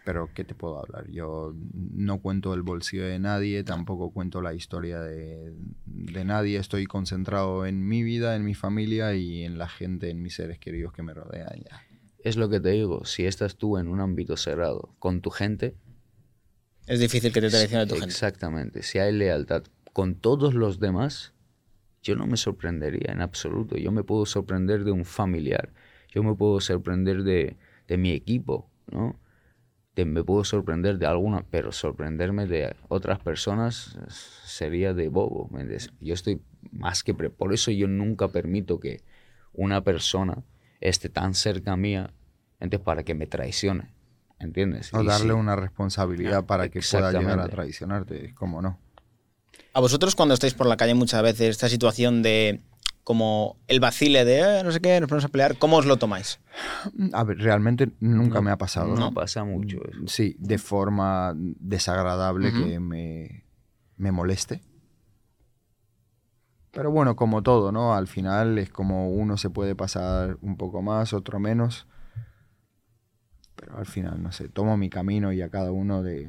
pero ¿qué te puedo hablar? Yo no cuento el bolsillo de nadie, tampoco cuento la historia de, de nadie, estoy concentrado en mi vida, en mi familia y en la gente, en mis seres queridos que me rodean ya. Es lo que te digo, si estás tú en un ámbito cerrado con tu gente, Es difícil que te traicione tu gente. Exactamente. Si hay lealtad con todos los demás, yo no me sorprendería en absoluto. Yo me puedo sorprender de un familiar. Yo me puedo sorprender de, de mi equipo, ¿no? De- me puedo sorprender de alguna, pero sorprenderme de otras personas sería de bobo. Yo estoy más que... pre- Por eso yo nunca permito que una persona esté tan cerca mía entonces, para que me traicione. ¿Entiendes? O Y darle una responsabilidad para que pueda llegar a traicionarte, ¿cómo no? A vosotros cuando estáis por la calle muchas veces esta situación de como el vacile de "Eh, no sé qué, nos ponemos a pelear, ¿cómo os lo tomáis? A ver, realmente nunca me ha pasado. No pasa mucho eso. Sí, de forma desagradable que me, me moleste. Pero bueno, como todo, ¿no? Al final es como uno se puede pasar un poco más, otro menos. Pero al final, no sé, tomo mi camino y a cada uno de,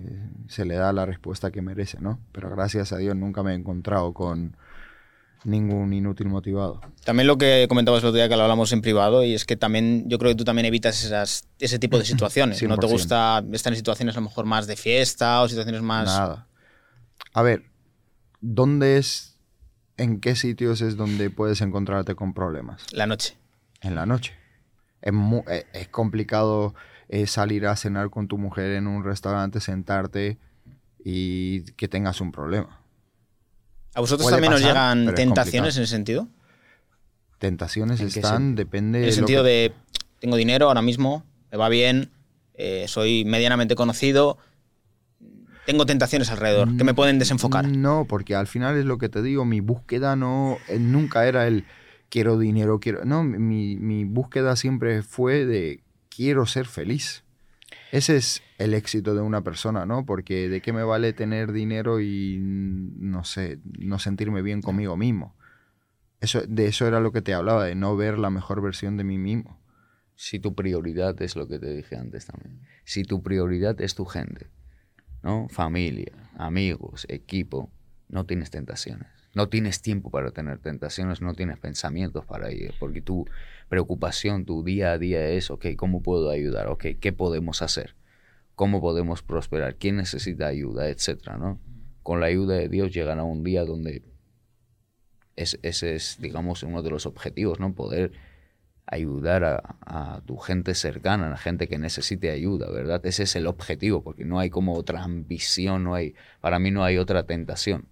se le da la respuesta que merece, ¿no? Pero gracias a Dios nunca me he encontrado con ningún inútil motivado. También lo que comentabas el otro día que lo hablamos en privado y es que también yo creo que tú también evitas esas, ese tipo de *clears throat* situaciones. No te 100%. gusta estar en situaciones a lo mejor más de fiesta o situaciones más... Nada. A ver, ¿dónde es, en qué sitios es donde puedes encontrarte con problemas? La noche. En la noche. Es, mu- eh, es complicado eh, salir a cenar con tu mujer en un restaurante, sentarte y que tengas un problema. ¿A vosotros Puede también os pasar, llegan pero es tentaciones en ese sentido? Tentaciones ¿En qué están, depende... En el sentido que- de, tengo dinero ahora mismo, me va bien, eh, soy medianamente conocido, tengo tentaciones alrededor que me pueden desenfocar. No, porque al final es lo que te digo, mi búsqueda no, eh, nunca era el quiero dinero, quiero... No, mi, mi búsqueda siempre fue de quiero ser feliz. Ese es el éxito de una persona, ¿no? Porque de qué me vale tener dinero y, no sé, no sentirme bien conmigo mismo. Eso, de eso era lo que te hablaba, de no ver la mejor versión de mí mismo. Si tu prioridad es lo que te dije antes también. Si tu prioridad es tu gente, ¿no? Familia, amigos, equipo, no tienes tentaciones. No tienes tiempo para tener tentaciones, no tienes pensamientos para ello, porque tu preocupación, tu día a día es, ok, ¿cómo puedo ayudar? Ok, ¿qué podemos hacer? ¿Cómo podemos prosperar? ¿Quién necesita ayuda? Etcétera, ¿no? Con la ayuda de Dios llegará un día donde es- ese es, digamos, uno de los objetivos, ¿no? Poder ayudar a, tu gente cercana, a la gente que necesite ayuda, ¿verdad? Ese es el objetivo, porque no hay como otra ambición, no hay, para mí no hay otra tentación.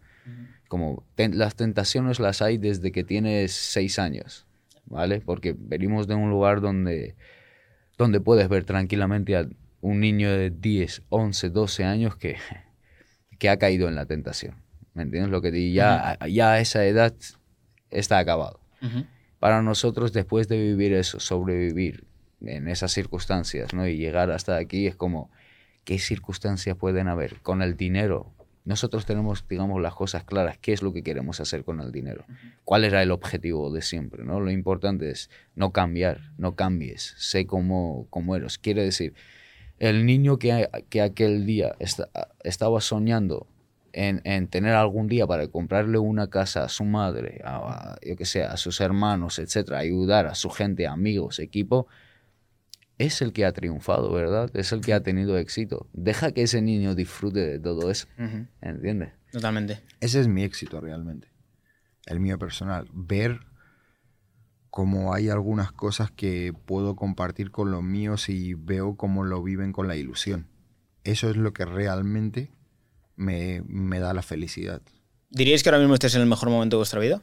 Como ten- las tentaciones las hay desde que tienes seis años, ¿vale? Porque venimos de un lugar donde, donde puedes ver tranquilamente a un niño de 10, 11, 12 años que, que ha caído en la tentación. ¿Me entiendes lo que digo? Ya, ya a esa edad está acabado. Para nosotros, después de vivir eso, sobrevivir en esas circunstancias, ¿no? Y llegar hasta aquí es como, ¿qué circunstancias pueden haber? Con el dinero, nosotros tenemos, digamos, las cosas claras, qué es lo que queremos hacer con el dinero, cuál era el objetivo de siempre, ¿no? Lo importante es no cambiar, no cambies, sé cómo, cómo eres. Quiere decir, el niño que, que aquel día esta- estaba soñando en, en tener algún día para comprarle una casa a su madre, a, a- yo que sé, a sus hermanos, etcétera, ayudar a su gente, amigos, equipo, es el que ha triunfado, ¿verdad? Es el que ha tenido éxito. Deja que ese niño disfrute de todo eso, Ujú. ¿entiendes? Totalmente. Ese es mi éxito realmente. El mío personal. Ver cómo hay algunas cosas que puedo compartir con los míos y veo cómo lo viven con la ilusión. Eso es lo que realmente me, me da la felicidad. ¿Diríais que ahora mismo estés en el mejor momento de vuestra vida?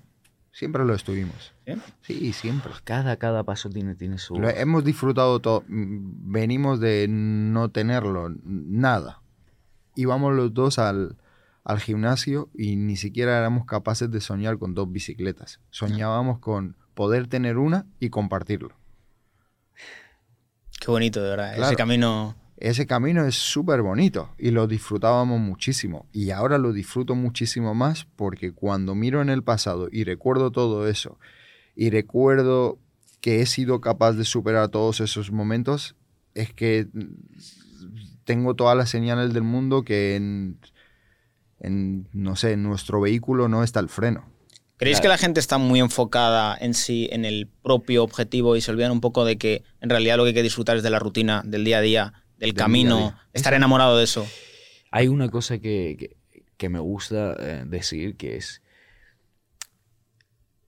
Siempre lo estuvimos. ¿Sí? Sí, siempre. Cada, cada paso tiene, tiene su... Lo hemos disfrutado todo. Mm, Venimos de no tenerlo, nada. Íbamos los dos al, al gimnasio y ni siquiera éramos capaces de soñar con dos bicicletas. Soñábamos con poder tener una y compartirlo. Qué bonito, de verdad. Ese camino... Ese camino es súper bonito y lo disfrutábamos muchísimo. Y ahora lo disfruto muchísimo más porque cuando miro en el pasado y recuerdo todo eso y recuerdo que he sido capaz de superar todos esos momentos, es que mm, tengo todas las señales del mundo que en, en, no sé, en nuestro vehículo no está el freno. ¿Creéis que la gente está muy enfocada en sí, en el propio objetivo y se olvidan un poco de que en realidad lo que hay que disfrutar es de la rutina, del día a día, del camino, día. estar enamorado de eso? Hay una cosa que, que- que me gusta eh, decir que es,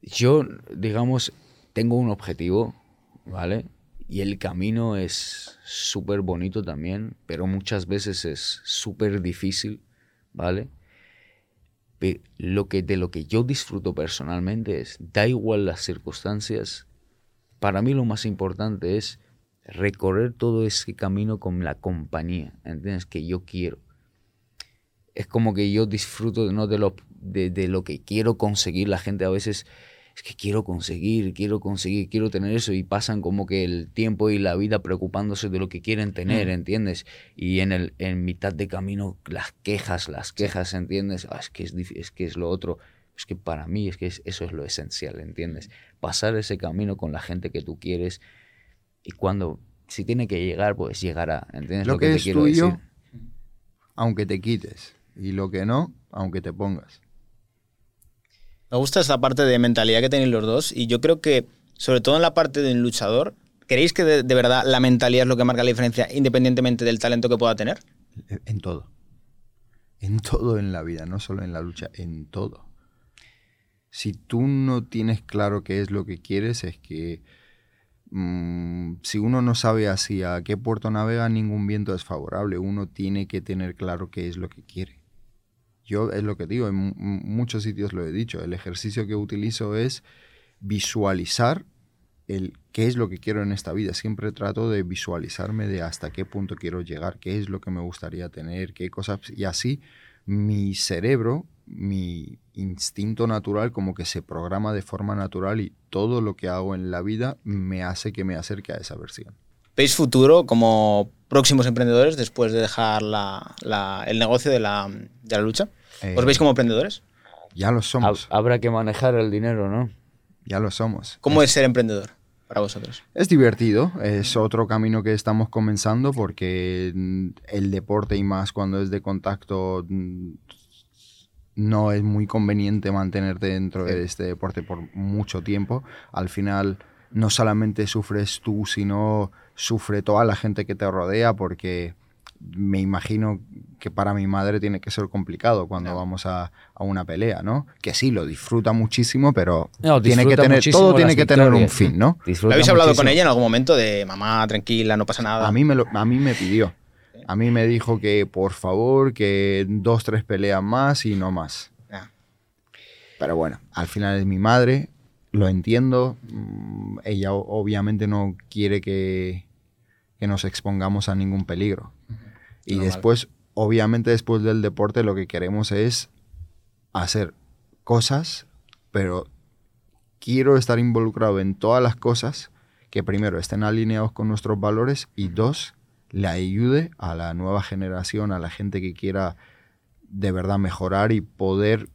yo, digamos, tengo un objetivo, ¿vale? Y el camino es súper bonito también, pero muchas veces es súper difícil, ¿vale? Lo que, de lo que yo disfruto personalmente es, da igual las circunstancias, para mí lo más importante es recorrer todo ese camino con la compañía, ¿entiendes? Que yo quiero. Es como que yo disfruto ¿no? de, lo, de, de lo que quiero conseguir. La gente a veces es que quiero conseguir, quiero conseguir, quiero tener eso y pasan como que el tiempo y la vida preocupándose de lo que quieren tener, ¿entiendes? Y en, el, en mitad de camino las quejas, las quejas, ¿entiendes? Ah, es, que es, es que es lo otro. Es que para mí es que es- eso es lo esencial, ¿entiendes? Pasar ese camino con la gente que tú quieres y cuando, si tiene que llegar, pues llegará, ¿entiendes? Lo, que, te es quiero tuyo, decir? aunque te quites. Y lo que no, aunque te pongas. Me gusta esta parte de mentalidad que tenéis los dos y yo creo que, sobre todo en la parte de un luchador, ¿creéis que de, de verdad la mentalidad es lo que marca la diferencia independientemente del talento que pueda tener? En todo. En todo en la vida, no solo en la lucha, en todo. Si tú no tienes claro qué es lo que quieres, es que mm, si uno no sabe hacia qué puerto navega, ningún viento es favorable. Uno tiene que tener claro qué es lo que quiere. Yo es lo que digo, en mu- muchos sitios lo he dicho, el ejercicio que utilizo es visualizar el qué es lo que quiero en esta vida. Siempre trato de visualizarme de hasta qué punto quiero llegar, qué es lo que me gustaría tener, qué cosas. Y así mi cerebro, mi instinto natural como que se programa de forma natural y todo lo que hago en la vida me hace que me acerque a esa versión. ¿Veis futuro como próximos emprendedores después de dejar la- la- el negocio de la, de la lucha? Eh, ¿Os veis como emprendedores? Ya lo Hab- somos, Habrá que manejar el dinero, ¿no? ya lo somos. ¿Cómo es ser emprendedor para vosotros? Es divertido, es otro camino que estamos comenzando porque el deporte y más cuando es de contacto no es muy conveniente mantenerte dentro de este deporte por mucho tiempo. Al final no solamente sufres tú, sino sufre toda la gente que te rodea porque me imagino que para mi madre tiene que ser complicado cuando vamos a, a una pelea, ¿no? Que sí, lo disfruta muchísimo, pero No, tiene que tener, todo tiene que tener un fin, ¿no? ¿Lo habéis hablado con ella en algún momento de mamá, tranquila, no pasa nada? A mí, me lo- a mí me pidió. A mí me dijo que por favor, que dos, tres peleas más y no más. Ah. Pero bueno, al final es mi madre, lo entiendo. mm, Ella obviamente no quiere que, que nos expongamos a ningún peligro. Y Normal. después, obviamente después del deporte lo que queremos es hacer cosas, pero quiero estar involucrado en todas las cosas que primero estén alineados con nuestros valores y dos, le ayude a la nueva generación, a la gente que quiera de verdad mejorar y poder,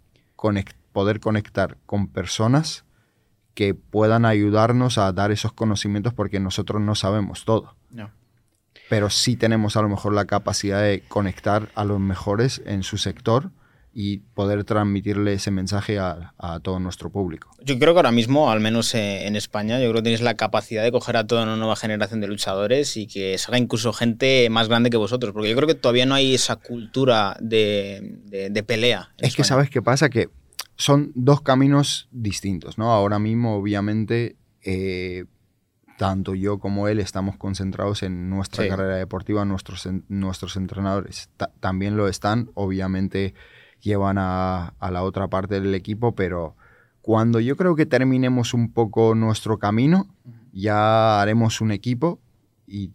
poder conectar con personas que puedan ayudarnos a dar esos conocimientos porque nosotros no sabemos todo. No. Pero sí tenemos a lo mejor la capacidad de conectar a los mejores en su sector y poder transmitirle ese mensaje a, a todo nuestro público. Yo creo que ahora mismo, al menos en España, yo creo que tenéis la capacidad de coger a toda una nueva generación de luchadores y que salga incluso gente más grande que vosotros, porque yo creo que todavía no hay esa cultura de, de- de pelea. Es que sabes qué pasa, que son dos caminos distintos, ¿no? Ahora mismo, obviamente, eh, tanto yo como él estamos concentrados en nuestra Sí. carrera deportiva, nuestros, en- nuestros entrenadores ta- también lo están, obviamente llevan a, a la otra parte del equipo, pero cuando yo creo que terminemos un poco nuestro camino, ya haremos un equipo y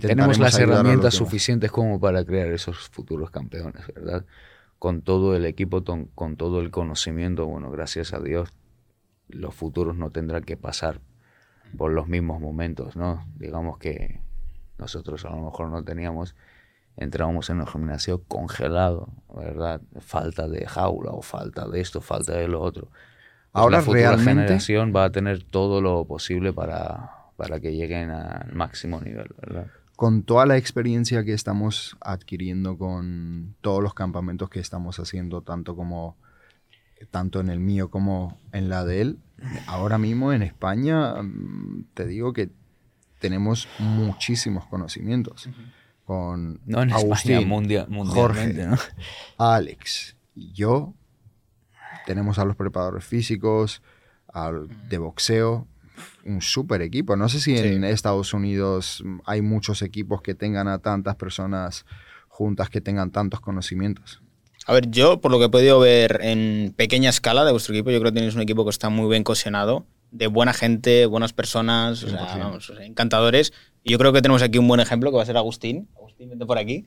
Tenemos las herramientas suficientes como para crear esos futuros campeones, ¿verdad? Con todo el equipo, con todo el conocimiento, bueno, gracias a Dios, los futuros no tendrán que pasar por los mismos momentos, ¿no? Digamos que nosotros a lo mejor no teníamos, entrábamos en el gimnasio congelado, ¿verdad? Falta de jaula o falta de esto, falta de lo otro. Pues Ahora la futura realmente- generación va a tener todo lo posible para, para que lleguen al máximo nivel, ¿verdad? con toda la experiencia que estamos adquiriendo con todos los campamentos que estamos haciendo, tanto como tanto en el mío como en la de él, ahora mismo en España mm, te digo que tenemos muchísimos conocimientos con No en Agustín, España, mundia- mundialmente, Jorge, ¿no? *laughs* Alex y yo. Tenemos a los preparadores físicos, al de boxeo, un super equipo. No sé si en Estados Unidos hay muchos equipos que tengan a tantas personas juntas que tengan tantos conocimientos. A ver, yo por lo que he podido ver en pequeña escala de vuestro equipo, yo creo que tenéis un equipo que está muy bien cohesionado, de buena gente, buenas personas, o sea, 100%. vamos, o sea, encantadores. Y yo creo que tenemos aquí un buen ejemplo que va a ser Agustín. Agustín, vente por aquí,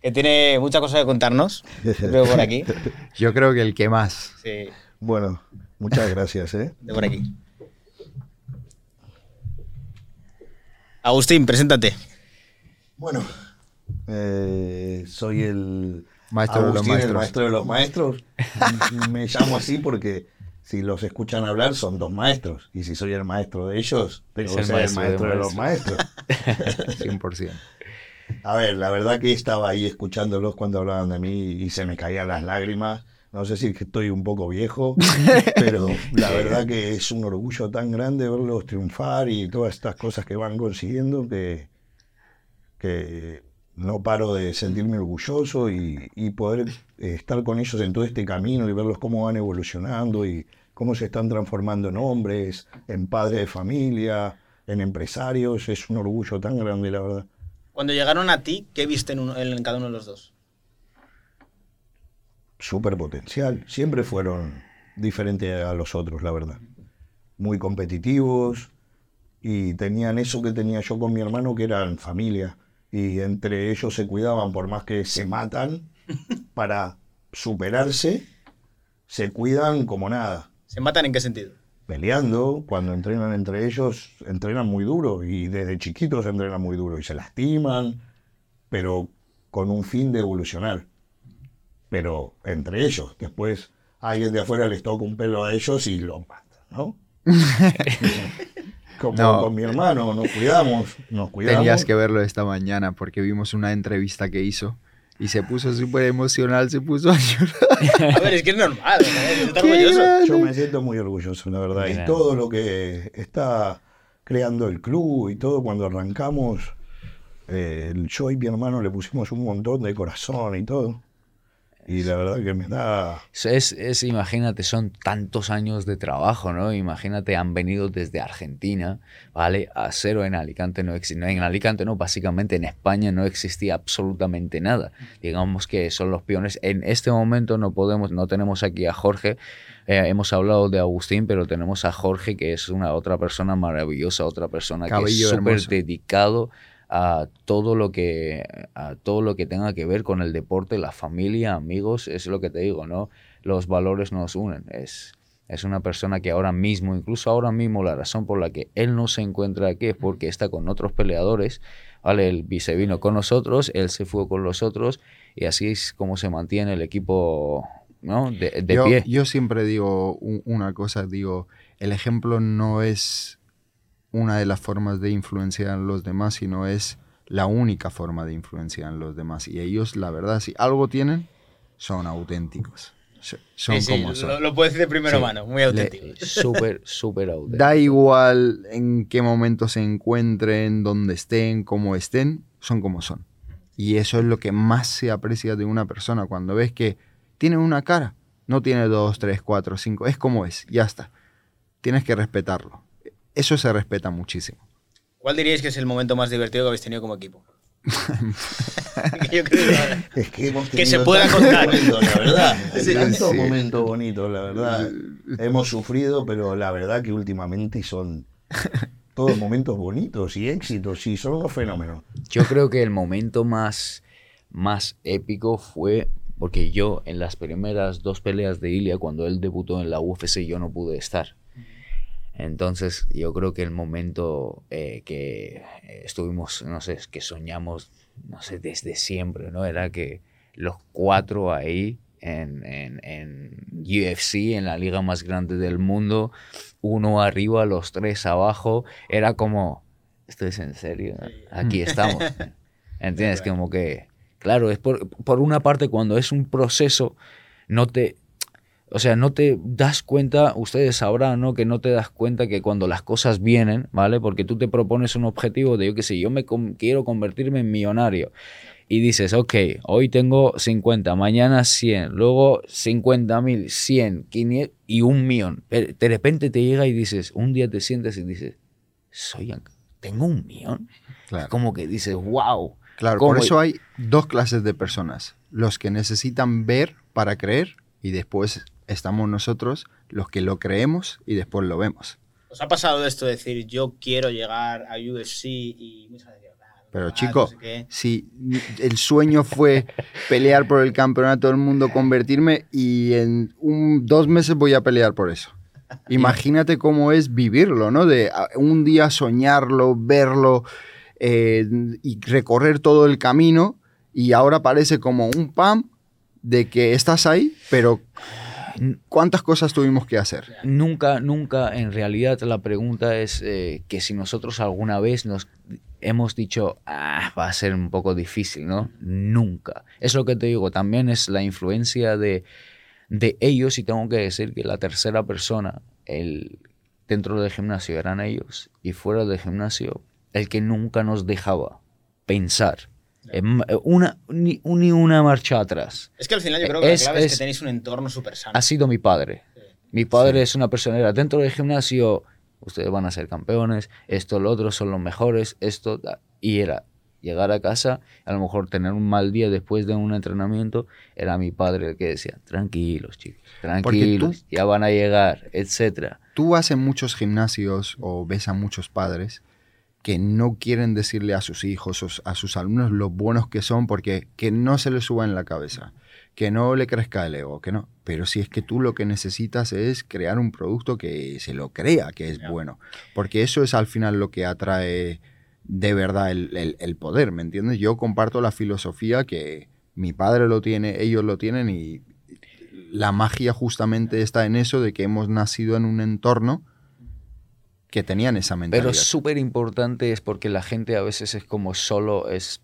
que tiene mucha cosa que contarnos. Te veo por aquí. *laughs* Yo creo que el que más. Sí, Bueno, muchas gracias, ¿eh? vente por aquí. Agustín, preséntate. Bueno, eh, soy el Maestro de los Agustín, el maestros. maestro de los maestros. *laughs* Me llamo así porque si los escuchan hablar son dos maestros. Y si soy el maestro de ellos, tengo que el ser el maestro de maestro de los maestros. 100%. *laughs* A ver, la verdad que estaba ahí escuchándolos cuando hablaban de mí y se me caían las lágrimas. No sé si es que estoy un poco viejo, *laughs* pero la verdad que es un orgullo tan grande verlos triunfar y todas estas cosas que van consiguiendo que, que no paro de sentirme orgulloso y, y poder estar con ellos en todo este camino y verlos cómo van evolucionando y cómo se están transformando en hombres, en padres de familia, en empresarios. Es un orgullo tan grande, la verdad. Cuando llegaron a ti, ¿qué viste en, uno- en cada uno de los dos? súper potencial. Siempre fueron diferentes a los otros, la verdad. Muy competitivos y tenían eso que tenía yo con mi hermano, que eran familia. Y entre ellos se cuidaban, por más que se matan para superarse, se cuidan como nada. ¿Se matan en qué sentido? Peleando, cuando entrenan entre ellos, entrenan muy duro y desde chiquitos entrenan muy duro y se lastiman, pero con un fin de evolucionar pero entre ellos. Después alguien de afuera les toca un pelo a ellos y los mata, ¿no? *laughs* Como No. con mi hermano, nos cuidamos, nos cuidamos. Tenías que verlo esta mañana porque vimos una entrevista que hizo y se puso súper emocional, se puso a llorar. *laughs* A ver, es que es normal, ¿no? Orgulloso. grande. Yo me siento muy orgulloso, la verdad. Y todo lo que está creando el club y todo, cuando arrancamos, eh, yo y mi hermano le pusimos un montón de corazón y todo. Y la verdad que me da... Es, es, imagínate, son tantos años de trabajo, ¿no? Imagínate, han venido desde Argentina, ¿vale? A cero en Alicante no existía. En Alicante no, básicamente en España no existía absolutamente nada. Digamos que son los peones. En este momento no podemos, no tenemos aquí a Jorge. eh, hemos hablado de Agustín, pero tenemos a Jorge, que es una otra persona maravillosa, otra persona que es súper dedicado a todo lo que a todo lo que tenga que ver con el deporte, la familia, amigos, es lo que te digo, ¿no? Los valores nos unen. Es, es una persona que ahora mismo, incluso ahora mismo, la razón por la que él no se encuentra aquí es porque está con otros peleadores, ¿vale? Él se vino con nosotros, él se fue con los otros y así es como se mantiene el equipo, ¿no? De, de yo, pie. yo siempre digo una cosa, digo, el ejemplo no es una de las formas de influenciar a los demás, sino es la única forma de influenciar a los demás. Y ellos, la verdad, si algo tienen, son auténticos. So- Son Sí, sí, como lo, son. lo puedo decir de primera Sí. mano, muy auténtico. Súper, súper auténtico. Da igual en qué momento se encuentren, dónde estén, cómo estén, son como son. Y eso es lo que más se aprecia de una persona cuando ves que tiene una cara, no tiene dos, tres, cuatro, cinco, es como es, ya está. Tienes que respetarlo. Eso se respeta muchísimo. ¿Cuál diríais que es el momento más divertido que habéis tenido como equipo? *laughs* Que que- Es que, se pueda contar. momentos, la verdad. *laughs* Sí. Sí. momentos bonitos, la verdad. *laughs* Hemos sufrido, pero la verdad que últimamente son todos momentos bonitos y éxitos y son unos fenómenos. Yo creo que el momento más, más épico fue porque yo en las primeras dos peleas de Ilia, cuando él debutó en la UFC, yo no pude estar. Entonces yo creo que el momento eh, que estuvimos, no sé, que soñamos, no sé, desde siempre, ¿no? Era que los cuatro ahí en, en, en UFC, en la liga más grande del mundo, uno arriba, los tres abajo, era como, esto es en serio, aquí estamos. *laughs* ¿Entiendes? Como que, claro, es por, por una parte cuando es un proceso, no te, o sea, no te das cuenta, ustedes sabrán, ¿no? Que no te das cuenta que cuando las cosas vienen, ¿vale? Porque tú te propones un objetivo de, yo qué sé, yo me con- quiero convertirme en millonario. Y dices, ok, hoy tengo 50, mañana 100, luego 50 mil, 100, 500 y un millón. De repente te llega y dices, un día te sientes y dices, soy, tengo un millón. Claro. Como que dices, wow. Claro, por eso hay dos clases de personas. Los que necesitan ver para creer y después estamos nosotros, los que lo creemos y después lo vemos. ¿Os ha pasado esto de decir, yo quiero llegar a UFC y muchas veces, "Ah, Pero no, chico, no sé qué"? si el sueño fue pelear por el campeonato del mundo, *laughs* convertirme y en un, dos meses voy a pelear por eso. *laughs* Imagínate cómo es vivirlo, ¿no? De a, un día soñarlo, verlo eh, y recorrer todo el camino y ahora parece como un pam de que estás ahí, pero ¿cuántas cosas tuvimos que hacer? Nunca, nunca, en realidad la pregunta es eh, que si nosotros alguna vez nos hemos dicho, ah, va a ser un poco difícil, ¿no? Nunca. Es lo que te digo, también es la influencia de, de ellos y tengo que decir que la tercera persona, el, dentro del gimnasio eran ellos y fuera del gimnasio, el que nunca nos dejaba pensar. Una, ni, una marcha atrás. Es que al final yo creo que la clave es, que tenéis un entorno súper sano. Ha sido mi padre. Mi padre es una persona, era dentro del gimnasio, ustedes van a ser campeones, esto, lo otro, son los mejores, esto, y era llegar a casa, a lo mejor tener un mal día después de un entrenamiento, era mi padre el que decía, tranquilos chicos, tranquilos, ya van a llegar, etc. Tú vas en muchos gimnasios o ves a muchos padres que no quieren decirle a sus hijos a sus alumnos lo buenos que son porque que no se les suba en la cabeza, que no le crezca el ego, que no. Pero si es que tú lo que necesitas es crear un producto que se lo crea que es bueno, porque eso es al final lo que atrae de verdad el, el, poder, ¿me entiendes? Yo comparto la filosofía que mi padre lo tiene, ellos lo tienen y la magia justamente está en eso de que hemos nacido en un entorno que tenían esa mentalidad. Pero súper importante es porque la gente a veces es como solo, es,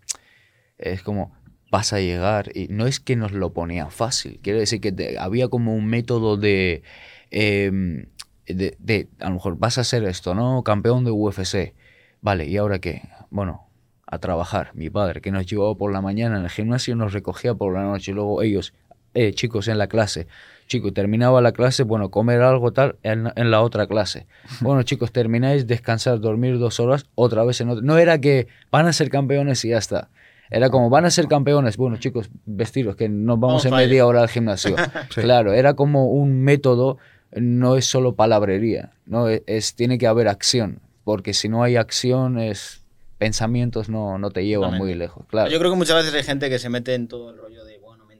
es como vas a llegar y no es que nos lo ponía fácil, quiero decir que había como un método de, em, de, de, a lo mejor vas a hacer esto, ¿no? Campeón de UFC. Vale, ¿y ahora qué? Bueno, a trabajar. Mi padre, que nos llevaba por la mañana en el gimnasio, nos recogía por la noche. Y luego ellos, eh, chicos, en la clase chicos, terminaba la clase, bueno, comer algo tal en, la otra clase. *laughs* Bueno, chicos, termináis, descansar, dormir dos horas, otra vez en otra. No era que van a ser campeones y ya está. Era como, van a ser campeones. Bueno, chicos, vestiros, que nos vamos en media hora al gimnasio. *laughs* Claro, era como un método, no es solo palabrería, no es, tiene que haber acción, porque si no hay acción, es, pensamientos no, no te llevan muy lejos. Claro. Yo creo que muchas veces hay gente que se mete en todo el rollo de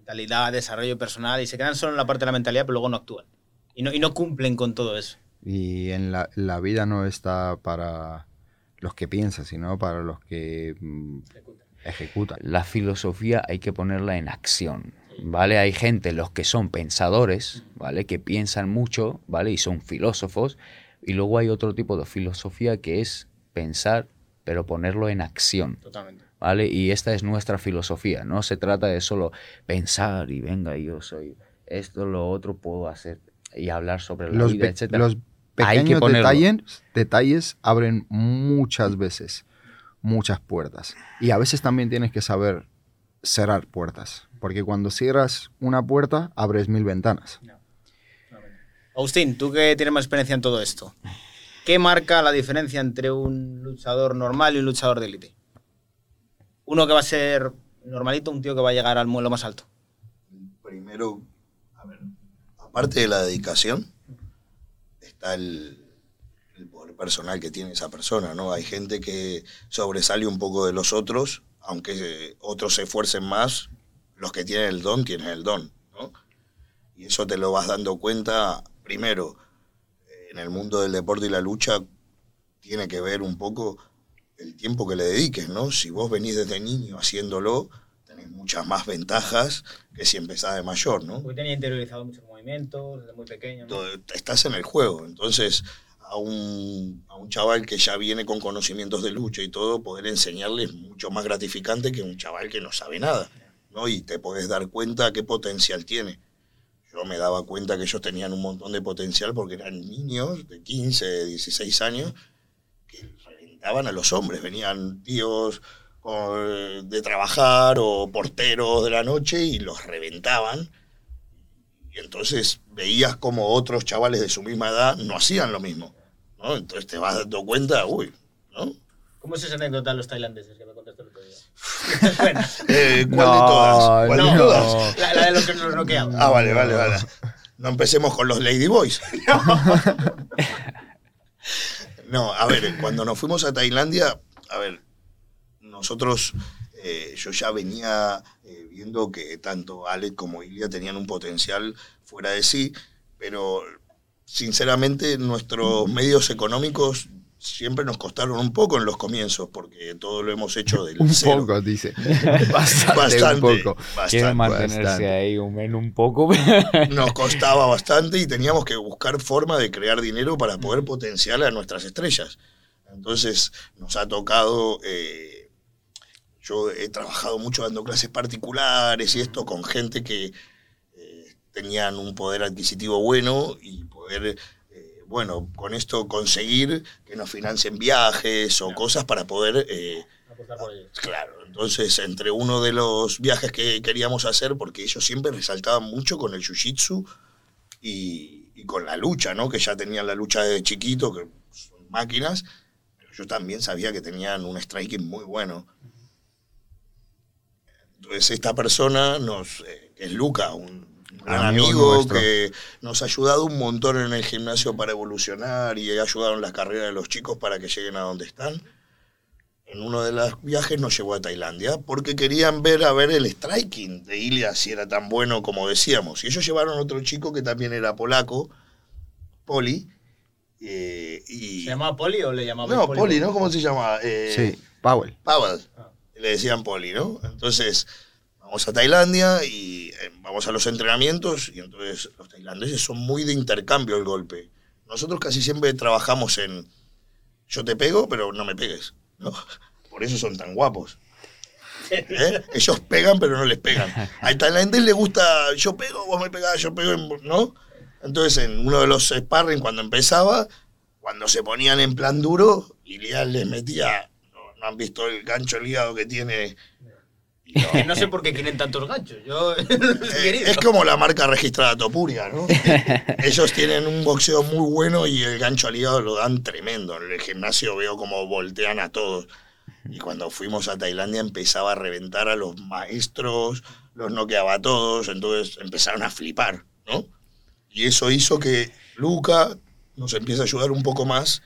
mentalidad, desarrollo personal, y se quedan solo en la parte de la mentalidad, pero luego no actúan. Y no, y no cumplen con todo eso. Y en la, la vida no está para los que piensan, sino para los que mm, ejecutan. La filosofía hay que ponerla en acción. ¿Vale? Hay gente, los que son pensadores, ¿vale? Que piensan mucho, ¿vale? Y son filósofos. Y luego hay otro tipo de filosofía que es pensar, pero ponerlo en acción. Totalmente. ¿Vale? Y esta es nuestra filosofía, no se trata de solo pensar y venga, yo soy esto, lo otro puedo hacer y hablar sobre la vida, etc. Los pequeños detalles, detalles abren muchas veces muchas puertas. Y a veces también tienes que saber cerrar puertas, porque cuando cierras una puerta, abres mil ventanas. Agustín, tú que tienes más experiencia en todo esto, ¿qué marca la diferencia entre un luchador normal y un luchador de élite? Uno que va a ser normalito, un tío que va a llegar al muelo más alto? Primero, a ver, aparte de la dedicación, está el, poder personal que tiene esa persona, ¿no? Hay gente que sobresale un poco de los otros, aunque otros se esfuercen más, los que tienen el don tienen el don, ¿no? Y eso te lo vas dando cuenta, primero, en el mundo del deporte y la lucha, tiene que ver un poco el tiempo que le dediques, ¿no? Si vos venís desde niño haciéndolo, tenés muchas más ventajas que si empezás de mayor, ¿no? Porque tenía interiorizado muchos movimientos desde muy pequeño. ¿no? Estás en el juego, entonces a un, a un chaval que ya viene con conocimientos de lucha y todo, poder enseñarle es mucho más gratificante que un chaval que no sabe nada, ¿no? Y te podés dar cuenta qué potencial tiene. Yo me daba cuenta que ellos tenían un montón de potencial porque eran niños de 15, 16 años que a los hombres, venían tíos de trabajar o porteros de la noche y los reventaban. Y entonces veías como otros chavales de su misma edad no hacían lo mismo. ¿no? Entonces te vas dando cuenta, uy, ¿no? ¿Cómo es esa anécdota de los tailandeses que me contaste el otro día? *laughs* eh, ¿Cuál de todas? ¿Cuál de todas? La, de los que nos. Ah, vale, vale, vale. No empecemos con los Ladyboys. *laughs* *laughs* No, a ver, cuando nos fuimos a Tailandia, a ver, nosotros, eh, yo ya venía eh, viendo que tanto Alec como Ilya tenían un potencial fuera de sí, pero sinceramente nuestros medios económicos siempre nos costaron un poco en los comienzos, porque todo lo hemos hecho del *laughs* Un cero. poco, dice. *laughs* Bastante, Bastante, un poco. Quiere bastante. mantenerse bastante. ahí un en un poco. *laughs* Nos costaba bastante y teníamos que buscar forma de crear dinero para poder potenciar a nuestras estrellas. Entonces nos ha tocado, eh, yo he trabajado mucho dando clases particulares y esto con gente que eh, tenían un poder adquisitivo bueno y poder, bueno, con esto conseguir que nos financien viajes o cosas para poder... eh, Claro, entonces entre uno de los viajes que queríamos hacer, porque ellos siempre resaltaban mucho con el jiu-jitsu y, y con la lucha, ¿no? Que ya tenían la lucha de chiquito, que son máquinas, pero yo también sabía que tenían un striking muy bueno. Entonces esta persona, nos, eh, que es Luca, un gran Amigo que nos ha ayudado un montón en el gimnasio para evolucionar y en las carreras de los chicos para que lleguen a donde están en uno de los viajes nos llevó a Tailandia porque querían ver a ver el striking de Ilya si era tan bueno como decíamos. Y ellos llevaron otro chico que también era polaco, Poli. eh, y... ¿Se llamaba Poli o le llamaba No, Poli, ¿no? ¿Cómo se llama? Eh, Sí, Powell. Pavel. Le decían Poli, ¿no? Entonces, vamos a Tailandia y eh, vamos a los entrenamientos y entonces los tailandeses son muy de intercambio el golpe. Nosotros casi siempre trabajamos en yo te pego, pero no me pegues, ¿no? *laughs* Por eso son tan guapos. *laughs* ¿Eh? Ellos pegan, pero no les pegan. Al tailandés le gusta yo pego, vos me pegás, yo pego, ¿no? Entonces, en uno de los sparring, cuando empezaba, cuando se ponían en plan duro, Ilian les metía, no, no han visto el gancho el hígado que tiene. No, No sé *laughs* por qué quieren tantos ganchos. Yo *laughs* eh, es como la marca registrada Topuria, ¿no? *laughs* Ellos tienen un boxeo muy bueno y el gancho al hígado lo dan tremendo. En el gimnasio veo como voltean a todos. Y cuando fuimos a Tailandia empezaba a reventar a los maestros, los noqueaba a todos, entonces empezaron a flipar, ¿no? Y eso hizo que Luca nos empiece a ayudar un poco más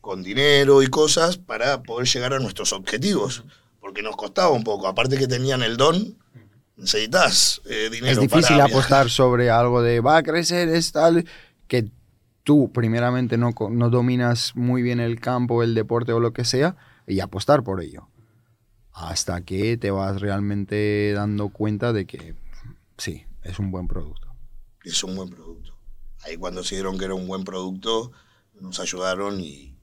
con dinero y cosas para poder llegar a nuestros objetivos. Porque nos costaba un poco. Aparte que tenían el don, necesitas eh, dinero. Es difícil para apostar sobre algo de va a crecer, es tal, que tú primeramente no, no dominas muy bien el campo, el deporte o lo que sea, y apostar por ello. Hasta que te vas realmente dando cuenta de que sí, es un buen producto. es un buen producto. Ahí cuando se dieron que era un buen producto, nos ayudaron y,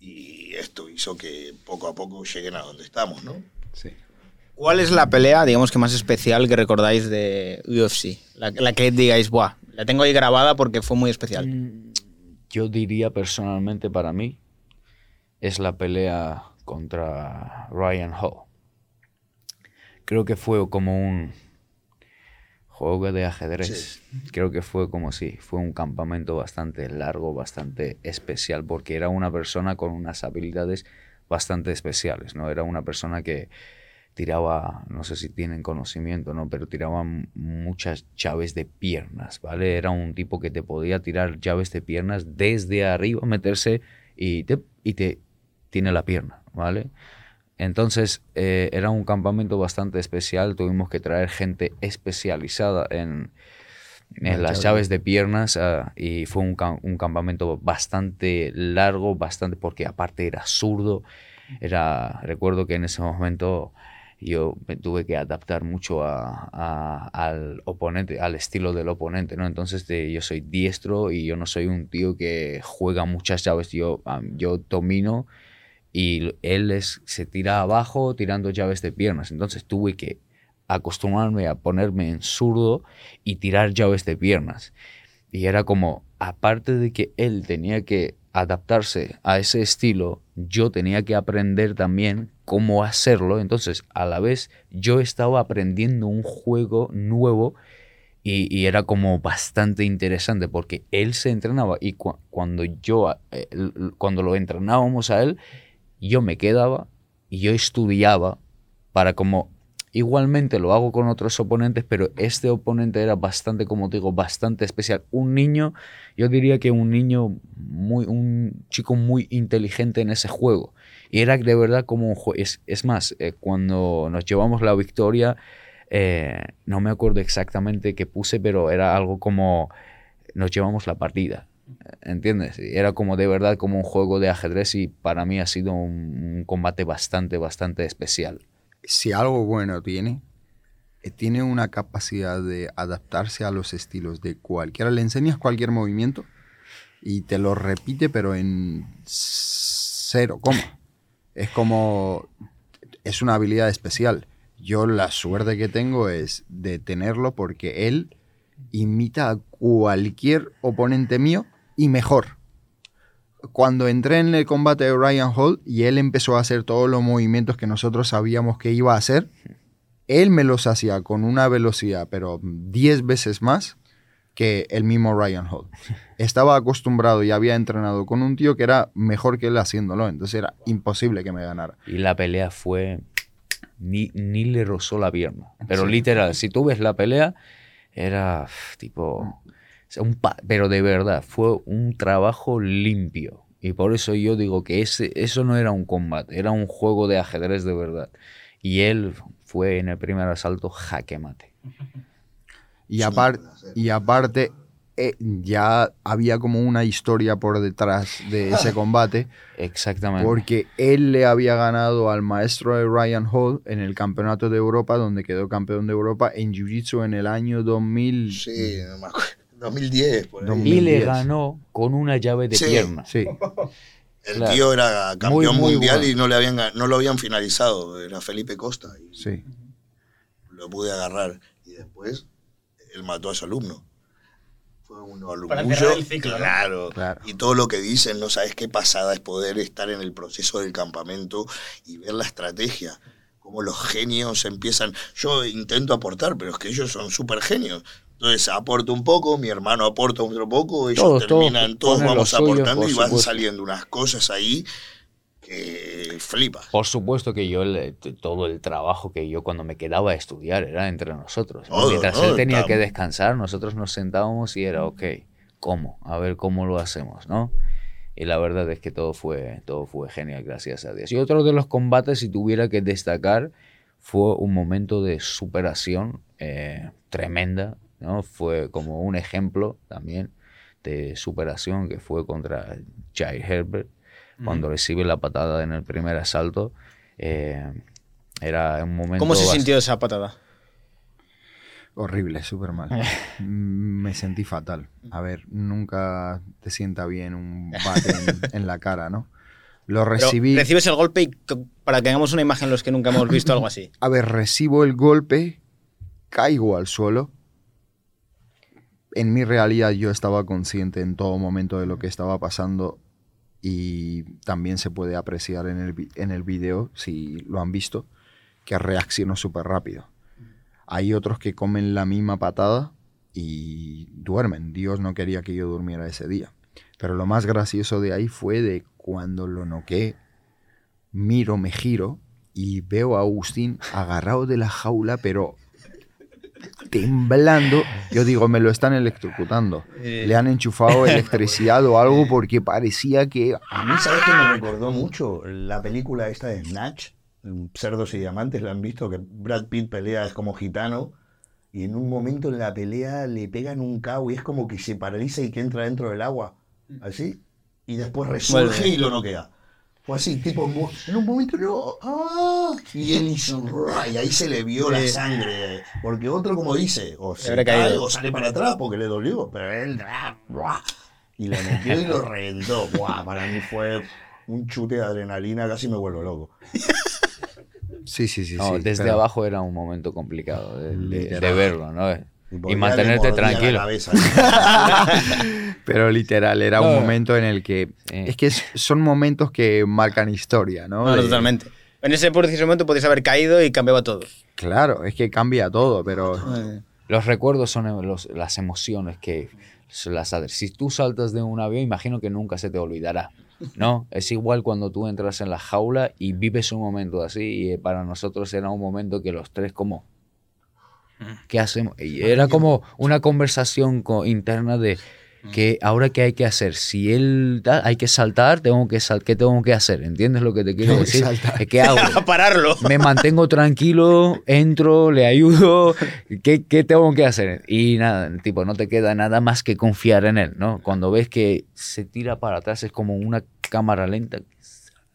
y esto hizo que poco a poco lleguen a donde estamos, ¿no? Sí. ¿Cuál es la pelea, digamos que más especial que recordáis de UFC? La, la que digáis, buah, la tengo ahí grabada porque fue muy especial. Mm, Yo diría personalmente para mí es la pelea contra Ryan Hall. Creo que fue como un juego de ajedrez. Creo que fue como si fue un campamento bastante largo, bastante especial, porque era una persona con unas habilidades bastante especiales, ¿no? Era una persona que tiraba, no sé si tienen conocimiento, ¿no? Pero tiraba muchas llaves de piernas, ¿vale? Era un tipo que te podía tirar llaves de piernas desde arriba, meterse y te, y te tiene la pierna, ¿vale? Entonces eh, era un campamento bastante especial, tuvimos que traer gente especializada en, en las llaves. de piernas ah, y fue un, un campamento bastante largo, bastante porque aparte era zurdo, era, recuerdo que en ese momento yo me tuve que adaptar mucho a, a- al oponente, al estilo del oponente, ¿no? Entonces de- yo soy diestro y yo no soy un tío que juega muchas llaves, yo, yo domino y él se tira abajo tirando llaves de piernas. Entonces tuve que acostumbrarme a ponerme en zurdo y tirar llaves de piernas. Y era como, aparte de que él tenía que adaptarse a ese estilo, yo tenía que aprender también cómo hacerlo. Entonces, a la vez, yo estaba aprendiendo un juego nuevo y, era como bastante interesante porque él se entrenaba y cua- cuando yo, eh, cuando lo entrenábamos a él, yo me quedaba y yo estudiaba para como igualmente lo hago con otros oponentes, pero este oponente era bastante, como te digo, bastante especial. Un niño, yo diría que un niño muy, un chico muy inteligente en ese juego. Y era de verdad como un juego. Es, es más, eh, cuando nos llevamos la victoria, eh, no me acuerdo exactamente qué puse, pero era algo como nos llevamos la partida. ¿Entiendes? Era como de verdad como un juego de ajedrez y para mí ha sido un, un combate bastante, bastante especial. Si algo bueno tiene, eh, tiene una capacidad de adaptarse a los estilos de cualquiera. Le enseñas cualquier movimiento y te lo repite, pero en cero coma. Es como. Es una habilidad especial. Yo la suerte que tengo es de tenerlo porque él imita a cualquier oponente mío y mejor. Cuando entré en el combate de Ryan Hall y él empezó a hacer todos los movimientos que nosotros sabíamos que iba a hacer, él me los hacía con una velocidad, pero 10 veces más que el mismo Ryan Hall. *laughs* Estaba acostumbrado y había entrenado con un tío que era mejor que él haciéndolo, entonces era imposible que me ganara. Y la pelea fue. Ni, ni le rozó la pierna. Pero Sí. literal, si tú ves la pelea, era tipo. O sea, un pa- pero de verdad, fue un trabajo limpio. Y por eso yo digo que ese, eso no era un combate, era un juego de ajedrez de verdad. Y él fue en el primer asalto jaque mate. Y, apar- y aparte, eh, ya había como una historia por detrás de ese *laughs* combate, Exactamente. porque él le había ganado al maestro de Ryan Hall en el Campeonato de Europa, donde quedó campeón de Europa en Jiu-Jitsu en el año 2000. Sí, no me acuerdo. 2010, por ahí. 2000. y le 2010. ganó con una llave de Sí. pierna. Sí, *laughs* El Claro. tío era campeón muy mundial bueno. y no, le habían, no lo habían finalizado. Era Felipe Costa. Y sí. lo pude agarrar. Y después él mató a su alumno. Fue un orgullo. Para cerrar el ciclo, ¿no? claro. Claro. Y todo lo que dicen, no sabes qué pasada es poder estar en el proceso del campamento y ver la estrategia. Cómo los genios empiezan. Yo intento aportar, pero es que ellos son súper genios. Entonces aporto un poco, mi hermano aporta otro poco, ellos Todos, todos terminan, todos, lo vamos aportando por y van supuesto. saliendo unas cosas ahí que flipas. Por supuesto que yo, t- todo el trabajo que yo cuando me quedaba a estudiar era entre nosotros. ¿no? Todo, Mientras ¿no? él tenía Está- que descansar, nosotros nos sentábamos y era, ok, ¿cómo? A ver cómo lo hacemos, ¿no? Y la verdad es que todo fue, todo fue genial, gracias a Dios. Y otro de los combates, si tuviera que destacar, fue un momento de superación eh, tremenda, ¿no? Fue como un ejemplo también de superación que fue contra Jai Herbert cuando recibe la patada en el primer asalto. eh, era un momento... ¿Cómo se sintió esa patada? Horrible, súper mal. Mm, *laughs* Me sentí fatal. A ver, nunca te sienta bien un bate en, en la cara, ¿no? Lo Pero recibí. recibes el golpe y para que tengamos una imagen los que nunca hemos visto algo así. A ver, recibo el golpe, caigo al suelo. En mi realidad yo estaba consciente en todo momento de lo que estaba pasando y también se puede apreciar en el, en el video, si lo han visto, que reacciono súper rápido. Hay otros que comen la misma patada y duermen. Dios no quería que yo durmiera ese día. Pero lo más gracioso de ahí fue de cuando lo noqué, miro, me giro y veo a Agustín agarrado de la jaula, pero temblando. Yo digo, me lo están electrocutando. Le han enchufado *laughs* electricidad o algo porque parecía que... A mí, ¿sabes qué me recordó mucho? La película esta de Snatch, Cerdos y Diamantes, ¿la han visto? Que Brad Pitt pelea, es como gitano, y en un momento en la pelea le pegan un cabo y es como que se paraliza y que entra dentro del agua, así, y después resurge y lo noquea. Fue así, tipo, en un momento no, ¡ah! y él hizo, y ahí se le vio la sangre, porque otro como dice, o se cae caído. o sale para atrás porque le dolió, pero él. ¡ra! y le metió y lo *laughs* reventó. Buah, para mí fue un chute de adrenalina, casi me vuelvo loco. Sí, sí, sí. No, sí, desde pero- abajo era un momento complicado de, de- de verlo, ¿no? Y, le mantenerte mordía la tranquilo. cabeza. *laughs* Pero literal, era No. un momento en el que... Sí. Es que es- son momentos que marcan historia, ¿no? No, totalmente. En ese preciso momento podías haber caído y cambiaba todo. Claro, es que cambia todo, pero... Los recuerdos son los- las emociones que las Si tú saltas de un avión, imagino que nunca se te olvidará. ¿No? *laughs* Es igual cuando tú entras en la jaula y vives un momento así. Y eh, para nosotros era un momento que los tres, como. ¿Qué hacemos? Y era como una conversación co- interna de. Que ahora qué hay que hacer. Si él da- hay que saltar, tengo que sal ¿qué tengo que hacer? ¿Entiendes lo que te quiero Tengo que decir? saltar. Es ¿Qué hago? *laughs* A pararlo. me mantengo tranquilo, entro, le ayudo, *laughs* ¿qué, qué tengo que hacer? Y nada, tipo, no te queda nada más que confiar en él, ¿no? Cuando ves que se tira para atrás es como una cámara lenta que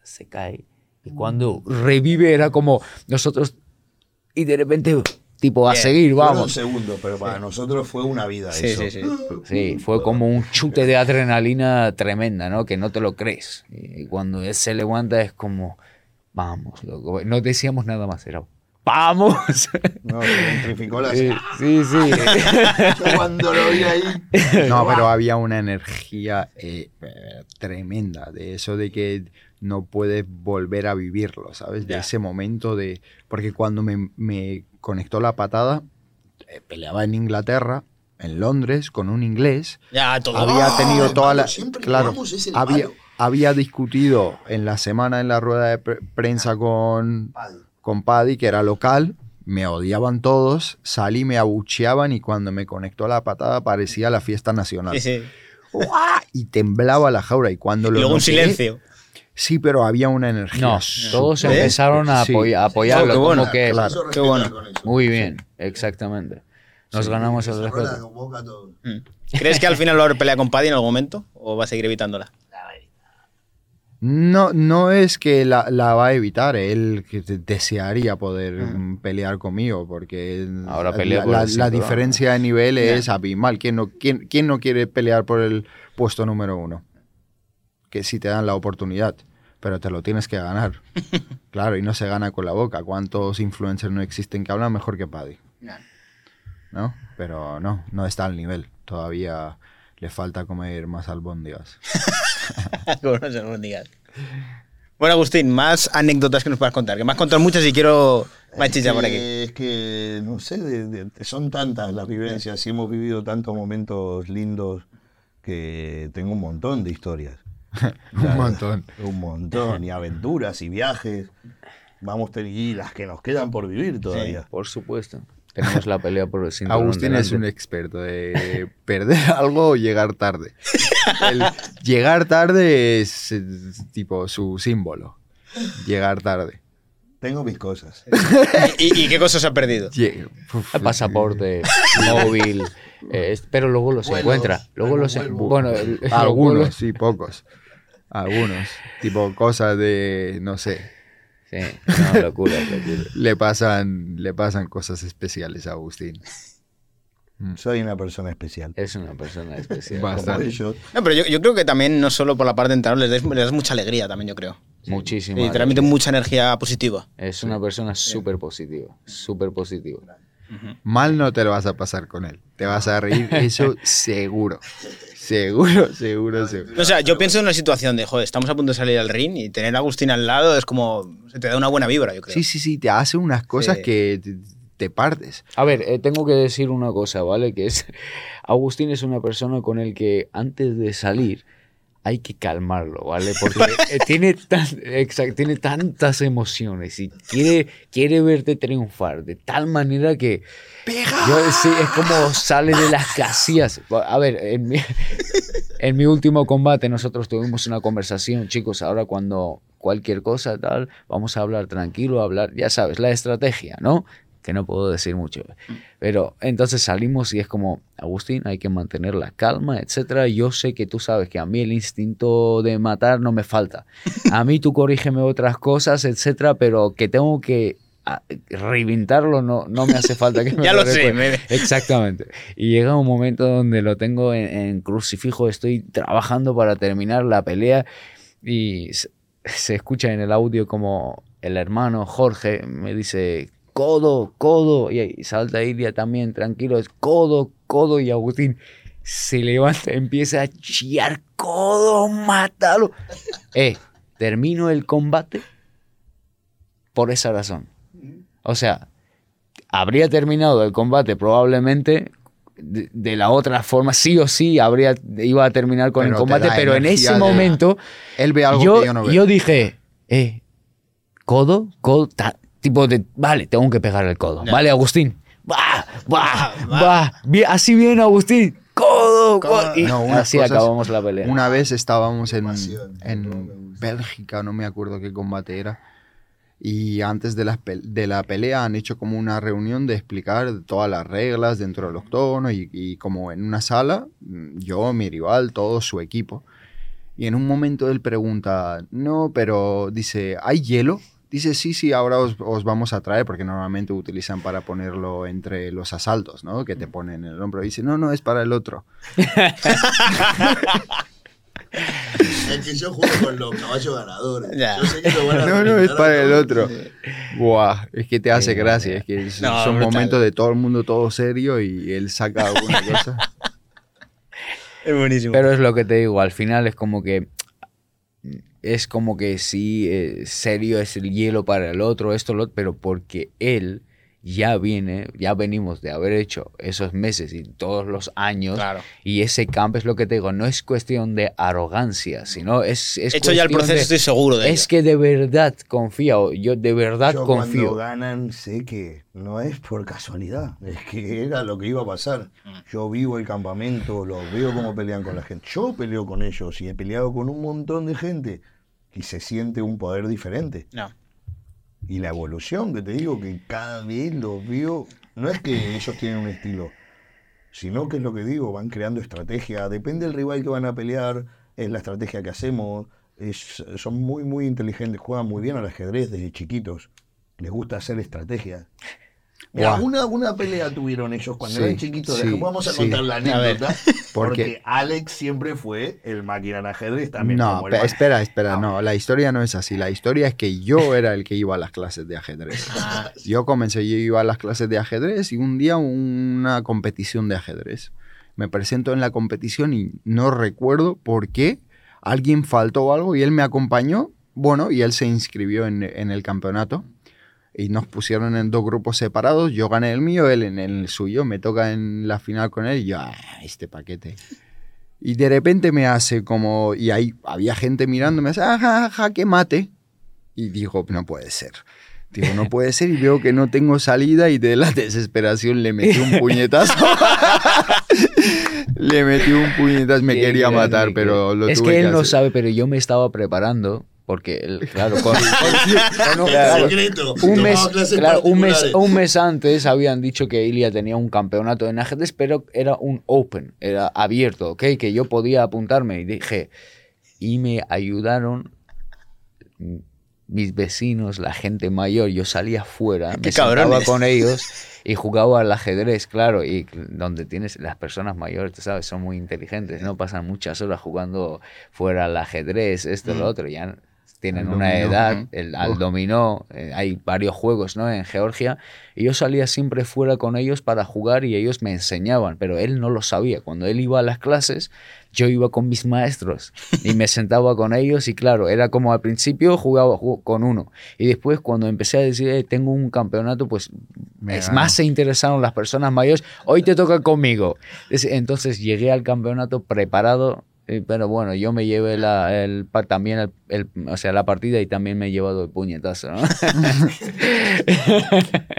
se cae. Y cuando revive era como nosotros y de repente, tipo, a Bien. seguir, Fueron vamos. segundos, pero para nosotros fue una vida Sí, eso. sí, sí. *laughs* Sí, fue como un chute de adrenalina tremenda, ¿no? Que no te lo crees. Y cuando él se levanta es como, vamos, loco. No decíamos nada más, era, vamos. *laughs* No, se la Eh, sí, sí. *laughs* Cuando lo vi ahí. No, pero había una energía eh, tremenda de eso de que no puedes volver a vivirlo, ¿sabes? De Ya. ese momento de... Porque cuando me, me conectó la patada, eh, peleaba en Inglaterra, en Londres, con un inglés. Ya, todo. había Ah, tenido el toda malo, la... siempre Claro, vamos es el había, malo. había discutido en la semana en la rueda de pre- prensa con, con Paddy, que era local, me odiaban todos, salí, me abucheaban y cuando me conectó la patada parecía la fiesta nacional. Sí, sí. ¡Uah! Y temblaba la jaula y cuando Y lo luego un silencio. Sí, pero había una energía. No, todos empezaron a Sí. apoya- a apoyarlo, qué como bueno, que... claro. Qué bueno. Muy bien, exactamente. Nos ganamos el respeto. Mm. ¿Crees que al final va a haber pelea con Paddy en algún momento? ¿O va a seguir evitándola? No, no es que la, la va a evitar, él que desearía poder mm, pelear conmigo, porque Ahora la- pelea la, por la- la diferencia de nivel es abismal. ¿Quién no, quién, quién no quiere pelear por el puesto número uno? Que si te dan la oportunidad, pero te lo tienes que ganar. *laughs* claro, y no se gana con la boca. ¿Cuántos influencers no existen que hablan mejor que Paddy? ¿No? Pero no, no está al nivel. Todavía le falta comer más albóndigas. Como no se nos digas. Bueno, Agustín, más anécdotas que nos puedas contar. Que me has contado muchas y quiero más chicha por aquí. Es que, no sé, de- de- son tantas las vivencias y hemos vivido tantos momentos lindos que tengo un montón de historias. *laughs* Un montón. Un montón, y aventuras y viajes. Vamos a y las que nos quedan por vivir todavía. Por supuesto. Tenemos la pelea por el cinturón Agustín es un experto de perder *laughs* algo o llegar tarde. El llegar tarde es, eh, tipo su símbolo. Llegar tarde. Tengo mis cosas. *laughs* ¿Y, y qué cosas ha perdido? Uf, pasaporte, móvil, eh, pero luego los Vuelos, encuentra. Luego los en- bueno, el- Algunos, sí, pocos. Algunos. Tipo cosas de, no sé, Sí, no, locura, locura. le pasan, le pasan cosas especiales a Agustín. Soy una persona especial. Es una persona especial. Bastante. No, pero yo, yo creo que también, no solo por la parte de entrenador, les das, mucha alegría también, yo creo. Muchísimo. Y transmiten mucha energía positiva. Es una persona súper positiva, súper positiva. Mal no te lo vas a pasar con él. Te vas a reír, eso *laughs* seguro. Seguro, seguro, seguro. O sea, yo pienso en una situación de, joder, estamos a punto de salir al ring y tener a Agustín al lado es como, se te da una buena vibra, yo creo. Sí, sí, sí, te hace unas cosas Sí. que te, te partes. A ver, eh, tengo que decir una cosa, ¿vale? Que es, *laughs* Agustín es una persona con el que antes de salir hay que calmarlo, ¿vale? *laughs* Porque eh, tiene, tan, exact- tiene tantas emociones y quiere, quiere verte triunfar de tal manera que... Yo, sí, es como sale de las casillas. A ver, en mi, en mi último combate nosotros tuvimos una conversación, chicos, ahora cuando cualquier cosa tal, vamos a hablar tranquilo, hablar, ya sabes, la estrategia, ¿no? Que no puedo decir mucho. Pero entonces salimos y es como, Agustín, hay que mantener la calma, etcétera. Yo sé que tú sabes que a mí el instinto de matar no me falta. A mí tú corrígeme otras cosas, etcétera, pero que tengo que reventarlo no, no me hace falta que *laughs* me Ya lo sé, me- Exactamente. Y llega un momento donde lo tengo en, en crucifijo, estoy trabajando para terminar la pelea y se, se escucha en el audio como el hermano Jorge me dice, codo, codo, y ahí salta Ilia también, tranquilo, es codo, codo, y Agustín se levanta, empieza a chillar, codo, mátalo. Eh, termino el combate por esa razón. O sea, habría terminado el combate probablemente de, de la otra forma, sí o sí habría, iba a terminar con Pero el te combate, pero en ese de- momento Él ve algo yo, que yo no veo. yo dije, eh, codo, codo, ta- tipo de, vale, tengo que pegar el codo, vale, Agustín, va, va, va, bien, así bien, Agustín, codo, go. Y No, así cosas- acabamos la pelea. Una vez estábamos en, Pasión, no me en. Bélgica, no me acuerdo qué combate era. Y antes de la, de la pelea han hecho como una reunión de explicar todas las reglas dentro del octógono y, y como en una sala, mm, yo, mi rival, todo su equipo. Y en un momento él pregunta, no, pero dice, ¿hay hielo? Dice, sí, sí, ahora os, os vamos a traer, porque normalmente utilizan para ponerlo entre los asaltos, ¿no? Que te ponen en el hombro. Y dice, no, no, es para el otro. *laughs* Es que yo juego con los caballos ganadores. Ya. Yo sé que lo van a *laughs* No, no, es para el otro. Buah, es que te hace gracia. Es que es, No, son brutal. momentos de todo el mundo todo serio y él saca alguna *laughs* cosa. Es buenísimo. Pero es lo que te digo, al final es como que es como que sí, eh, serio es el hielo para el otro, esto, lo pero porque él ya viene, ya venimos de haber hecho esos meses y todos los años, Claro. y ese campo es lo que te digo, no es cuestión de arrogancia, sino es... es Hecho ya el proceso, de- estoy seguro de Es ello. que de verdad confío, yo de verdad Yo cuando confío. ganan sé que no es por casualidad, es que era lo que iba a pasar. Yo vivo el campamento, los veo cómo pelean con la gente. Yo peleo con ellos y he peleado con un montón de gente y se siente un poder diferente. No. Y la evolución, que te digo, que cada vez los veo, no es que ellos tienen un estilo, sino que es lo que digo, van creando estrategia, depende del rival que van a pelear, es la estrategia que hacemos, son muy, muy inteligentes, juegan muy bien al ajedrez desde chiquitos, les gusta hacer estrategia. Mira, Guau. una, una pelea tuvieron ellos cuando Sí, eran chiquitos, sí, vamos a sí. contar la ver. anécdota, porque Porque- Alex siempre fue el máquina en ajedrez también. No, como el espera, espera, Ah, no, la historia no es así. La historia es que yo era el que iba a las clases de ajedrez. *laughs* Yo comencé, yo iba a las clases de ajedrez y un día una competición de ajedrez. Me presento en la competición y no recuerdo por qué alguien faltó o algo y él me acompañó. Bueno, y él se inscribió en, en el campeonato y nos pusieron en dos grupos separados. Yo gané el mío, él en el suyo. Me toca en la final con él y yo, "Ah, este paquete. Y de repente me hace como, y ahí había gente mirando, me hace, ajá, ajá, que mate. Y digo, no puede ser. Digo, no puede ser. Y veo que no tengo salida y de la desesperación le metí un puñetazo. *laughs* le metí un puñetazo, me quería matar, que- pero lo Es tuve que él no hacer. sabe, pero yo me estaba preparando. Porque, él, *laughs* claro, con, con- Claro. Secreto, un mes, claro, un, mes, particulares. un mes antes habían dicho que Ilia tenía un campeonato en ajedrez, pero era un open, era abierto, ¿ok? Que yo podía apuntarme y dije, y me ayudaron mm, mis vecinos, la gente mayor, yo salía afuera, ¡Qué me sentaba cabrones! con ellos y jugaba al ajedrez, claro, y donde tienes las personas mayores, tú sabes, son muy inteligentes, no pasan muchas horas jugando fuera al ajedrez, esto, lo otro, ya tienen Al una dominó, edad, el, al dominó, eh, hay varios juegos, ¿no? En Georgia, y yo salía siempre fuera con ellos para jugar y ellos me enseñaban, pero él no lo sabía. Cuando él iba a las clases, yo iba con mis maestros y me sentaba con ellos y claro, era como al principio jugaba ju- con uno y después cuando empecé a decir, "Eh, tengo un campeonato, pues Me es más se interesaron las personas mayores, hoy te toca conmigo. Es- Entonces llegué al campeonato preparado. Eh, Pero bueno, yo me llevé la, el, también el, el- o sea, la partida y también me he llevado el puñetazo. ¿no? *laughs*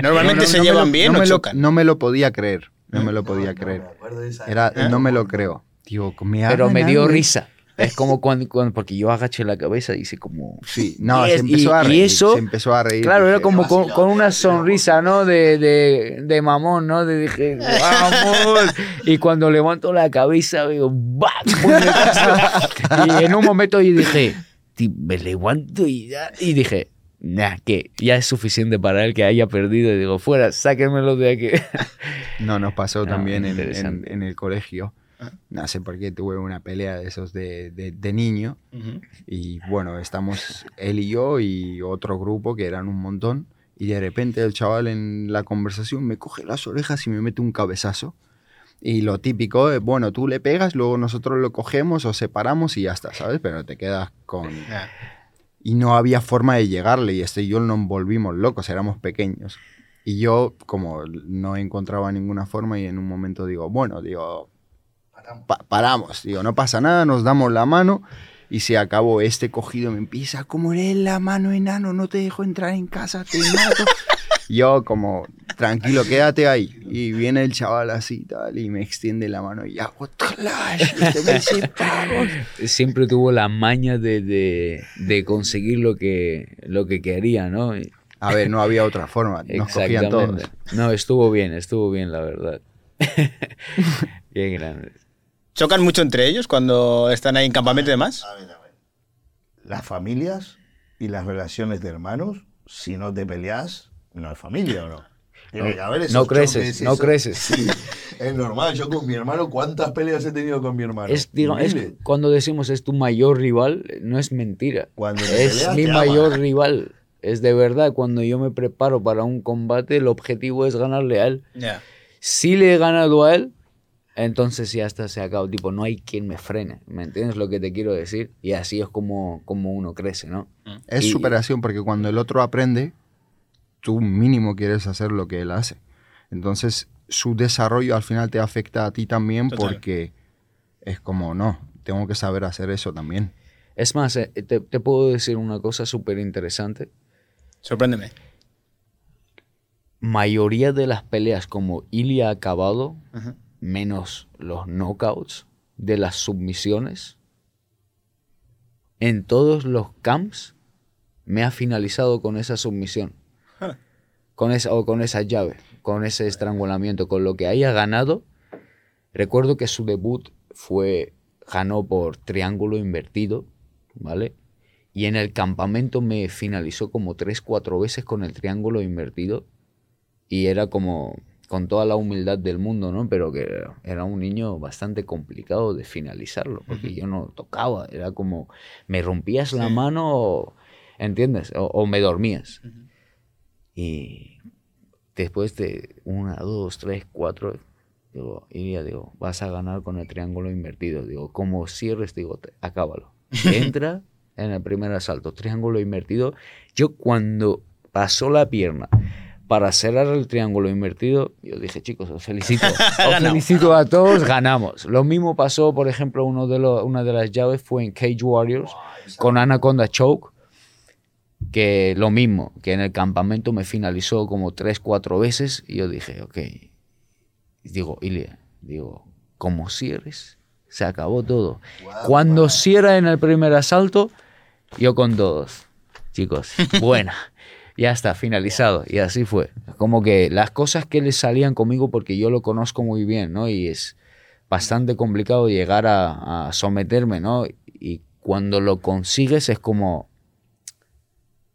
Normalmente No, no, se llevan lo- bien no o me lo- chocan. no me lo podía creer. No me lo podía no, creer. me acuerdo de esa Era, no me lo creo. Digo, me Pero me dio risa. Es como cuando, cuando- porque yo agaché la cabeza y hice como... Sí, no, Y se es- empezó y- a y reír. eso- se empezó a reír. Claro, era dije, como con, una sonrisa, ¿no? De, de, de mamón, ¿no? De dije, ¡vamos! Y cuando levanto la cabeza, ¡bam! Puñetazo. y en un momento yo dije, "Ti- me levanto y, ya", y dije, nah, que ya es suficiente para él que haya perdido. Y digo, fuera, sáquenmelo de aquí. No, nos pasó Ah, también en- en el colegio. No sé por qué tuve una pelea de esos de, de- de niño. Y bueno, estamos él y yo y otro grupo que eran un montón. Y de repente el chaval en la conversación me coge las orejas y me mete un cabezazo. Y lo típico es, bueno, tú le pegas, luego nosotros lo cogemos o separamos y ya está, ¿sabes? Pero te quedas con... Y no había forma de llegarle y este y yo nos volvimos locos, éramos pequeños. Y yo como no encontraba ninguna forma y en un momento digo, bueno, digo, pa- paramos, digo, no pasa nada, nos damos la mano y se acabó este cogido, me empieza, como eres la mano enano, no te dejo entrar en casa, te mato. *laughs* yo como tranquilo, quédate ahí. Y viene el chaval así tal, y me extiende la mano y hago clash. y te ves *laughs* sin pavos. Siempre tuvo la maña de, de- de conseguir lo que, lo que quería, ¿no? A ver, no había otra forma, nos cogían todos. No, estuvo bien, estuvo bien, la verdad. *laughs* Qué grande. ¿Chocan mucho entre ellos cuando están ahí en campamento y demás? A ver, a ver. Las familias y las relaciones de hermanos, si no te peleas, no es familia o no. Esos no creces, no eso- creces. Sí, es normal. Yo con mi hermano, ¿cuántas peleas he tenido con mi hermano? Es, digo, es- cuando decimos es tu mayor rival, no es mentira. Cuando es peleas, mi mayor ama. rival. Es de verdad, cuando yo me preparo para un combate, el objetivo es ganarle a él. Si le he ganado a él, entonces ya está, se acabó. Tipo, no hay quien me frene. ¿Me entiendes lo que te quiero decir? Y así es como, como uno crece, ¿no? Es Y- superación porque cuando el otro aprende, tú mínimo quieres hacer lo que él hace. Entonces, su desarrollo al final te afecta a ti también Total. porque es como, no, tengo que saber hacer eso también. Es más, eh, te, te puedo decir una cosa súper interesante. Sorpréndeme. Mayoría de las peleas como Ilya ha acabado. Menos los knockouts de las submisiones, en todos los camps me ha finalizado con esa submisión. Con esa, o con esa llave, con ese estrangulamiento, con lo que haya ganado. Recuerdo que su debut fue, ganó por triángulo invertido, ¿vale? Y en el campamento me finalizó como tres, cuatro veces con el triángulo invertido. Y era como, con toda la humildad del mundo, ¿no? Pero que era un niño bastante complicado de finalizarlo, porque yo no tocaba, era como, me rompías la mano, ¿entiendes? O, o me dormías. Y después de una, dos, tres, cuatro, digo, y ya digo, vas a ganar con el triángulo invertido. Digo, como cierres, digo, te- acábalo. *laughs* Entra en el primer asalto, triángulo invertido. Yo cuando pasó la pierna para cerrar el triángulo invertido, yo dije, chicos, os felicito. *laughs* Os felicito a todos, ganamos. Lo mismo pasó, por ejemplo, uno de los, una de las llaves fue en Cage Warriors con Anaconda Choke que lo mismo, que en el campamento me finalizó como tres, cuatro veces y yo dije, ok, digo, Ilia, digo, como cierres, se acabó todo. Cuando cierra en el primer asalto, yo con todos, chicos, *laughs* buena, ya está, finalizado. Y así fue. Como que las cosas que le salían conmigo, porque yo lo conozco muy bien, ¿no? Y es bastante complicado llegar a, a someterme, ¿no? Y cuando lo consigues es como...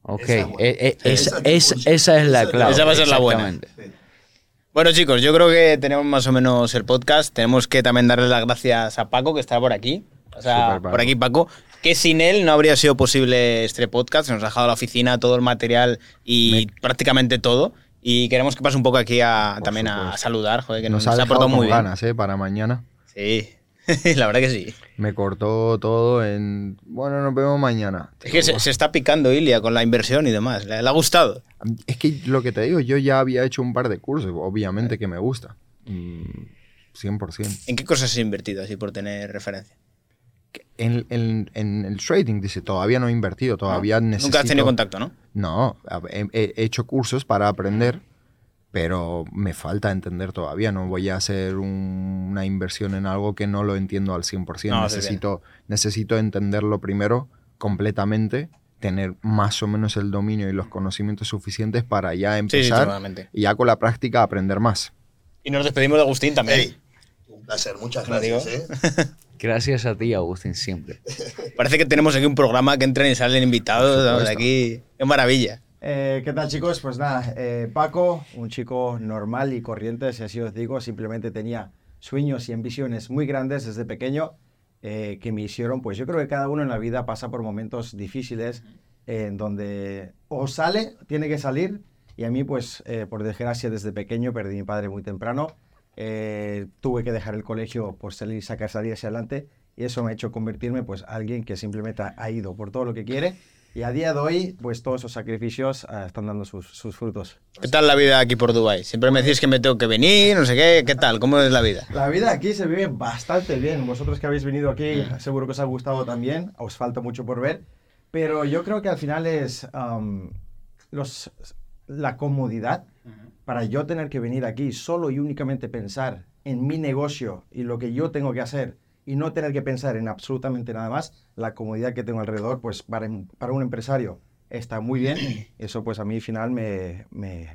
Ok, Esa es Esa la Esa- clave. esa va a ser la buena. exactamente. Bueno, chicos, yo creo que tenemos más o menos el podcast. Tenemos que también darle las gracias a Paco, que está por aquí. O sea, por aquí, Paco. Que sin él no habría sido posible este podcast. Nos ha dejado la oficina, todo el material y prácticamente todo. Y queremos que pase un poco aquí a, Por también a saludar, joder, que nos, Nos ha aportado muy bien. ganas, ¿eh? Para mañana. Sí, *laughs* la verdad que sí. Me cortó todo en... Bueno, nos vemos mañana. Es que se, se está picando Ilia con la inversión y demás. Le, le ha gustado. Es que lo que te digo, yo ya había hecho un par de cursos, obviamente que me gusta. Mm, 100%. ¿En qué cosas has invertido así por tener referencia? En, en- en el trading, dice, todavía no he invertido, todavía necesito... Nunca has tenido contacto, ¿no? No, he, he hecho cursos para aprender, pero me falta entender todavía. No voy a hacer un- una inversión en algo que no lo entiendo al 100%. No, necesito, necesito entenderlo primero completamente, tener más o menos el dominio y los conocimientos suficientes para ya Sí, sí, empezar totalmente. y ya con la práctica aprender más. Y nos despedimos de Agustín también. Ey, un placer, muchas gracias. ¿eh? *laughs* Gracias a ti, Agustín, siempre. *laughs* Parece que tenemos aquí un programa que entran y salen invitados. Aquí. Qué maravilla. Eh, ¿Qué tal chicos? Pues nada, eh, Paco, un chico normal y corriente, si así os digo, simplemente tenía sueños y ambiciones muy grandes desde pequeño eh, que me hicieron, pues yo creo que cada uno en la vida pasa por momentos difíciles eh, en donde o sale, tiene que salir, y a mí pues eh, por desgracia desde pequeño perdí a mi padre muy temprano, eh, tuve que dejar el colegio por salir, sacar salir hacia adelante, y eso me ha hecho convertirme pues alguien que simplemente ha- ido por todo lo que quiere y a día de hoy, pues todos esos sacrificios ah, están dando sus, sus frutos. ¿Qué tal la vida aquí por Dubai? Siempre me decís que me tengo que venir, no sé qué. ¿Qué tal? ¿Cómo es la vida? La vida aquí se vive bastante bien. Vosotros que habéis venido aquí, seguro que os ha gustado también. Os falta mucho por ver. Pero yo creo que al final es am, los, la comodidad Para yo tener que venir aquí solo y únicamente pensar en mi negocio y lo que yo tengo que hacer y no tener que pensar en absolutamente nada más, la comodidad que tengo alrededor, pues para, para un empresario está muy bien. *clears throat* Eso pues a mí al final me, me,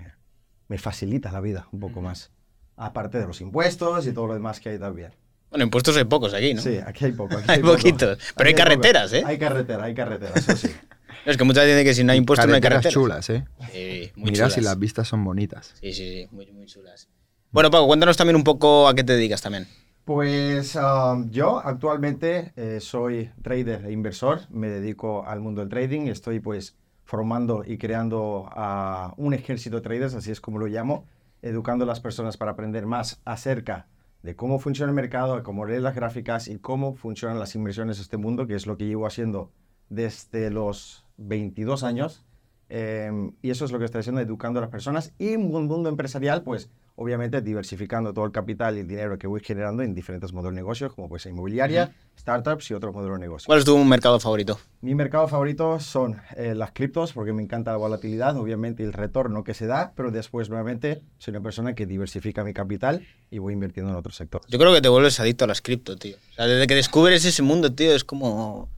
me facilita la vida un poco más. Aparte de los impuestos y todo lo demás que hay también. Bueno, impuestos hay pocos aquí, ¿no? Sí, aquí hay poco. aquí *laughs* Hay poco. poquitos. Pero hay carreteras, poco. ¿eh? Hay carretera, hay carretera, eso sí. *laughs* Es que muchas veces dicen que si no hay impuestos no hay Carreteras carreteras. chulas, ¿eh? Sí, muy Mira chulas. si las vistas son bonitas. Sí, sí, sí, muy, muy chulas. Bueno, Paco, cuéntanos también un poco a qué te dedicas también. Pues um, yo actualmente eh, soy trader e inversor, me dedico al mundo del trading, estoy pues formando y creando a un ejército de traders, así es como lo llamo, educando a las personas para aprender más acerca de cómo funciona el mercado, de cómo leer las gráficas y cómo funcionan las inversiones en este mundo, que es lo que llevo haciendo desde los 22 años. Eh, y eso es lo que estoy haciendo, educando a las personas y en un mundo empresarial, pues obviamente diversificando todo el capital y el dinero que voy generando en diferentes modelos de negocio, como pues inmobiliaria, startups y otros modelos de negocio. ¿Cuál es tu mercado favorito? Mi mercado favorito son eh, las criptos, porque me encanta la volatilidad, obviamente el retorno que se da, pero después nuevamente soy una persona que diversifica mi capital y voy invirtiendo en otros sectores. Yo creo que te vuelves adicto a las cripto, tío. O sea, desde que descubres ese mundo, tío, es como...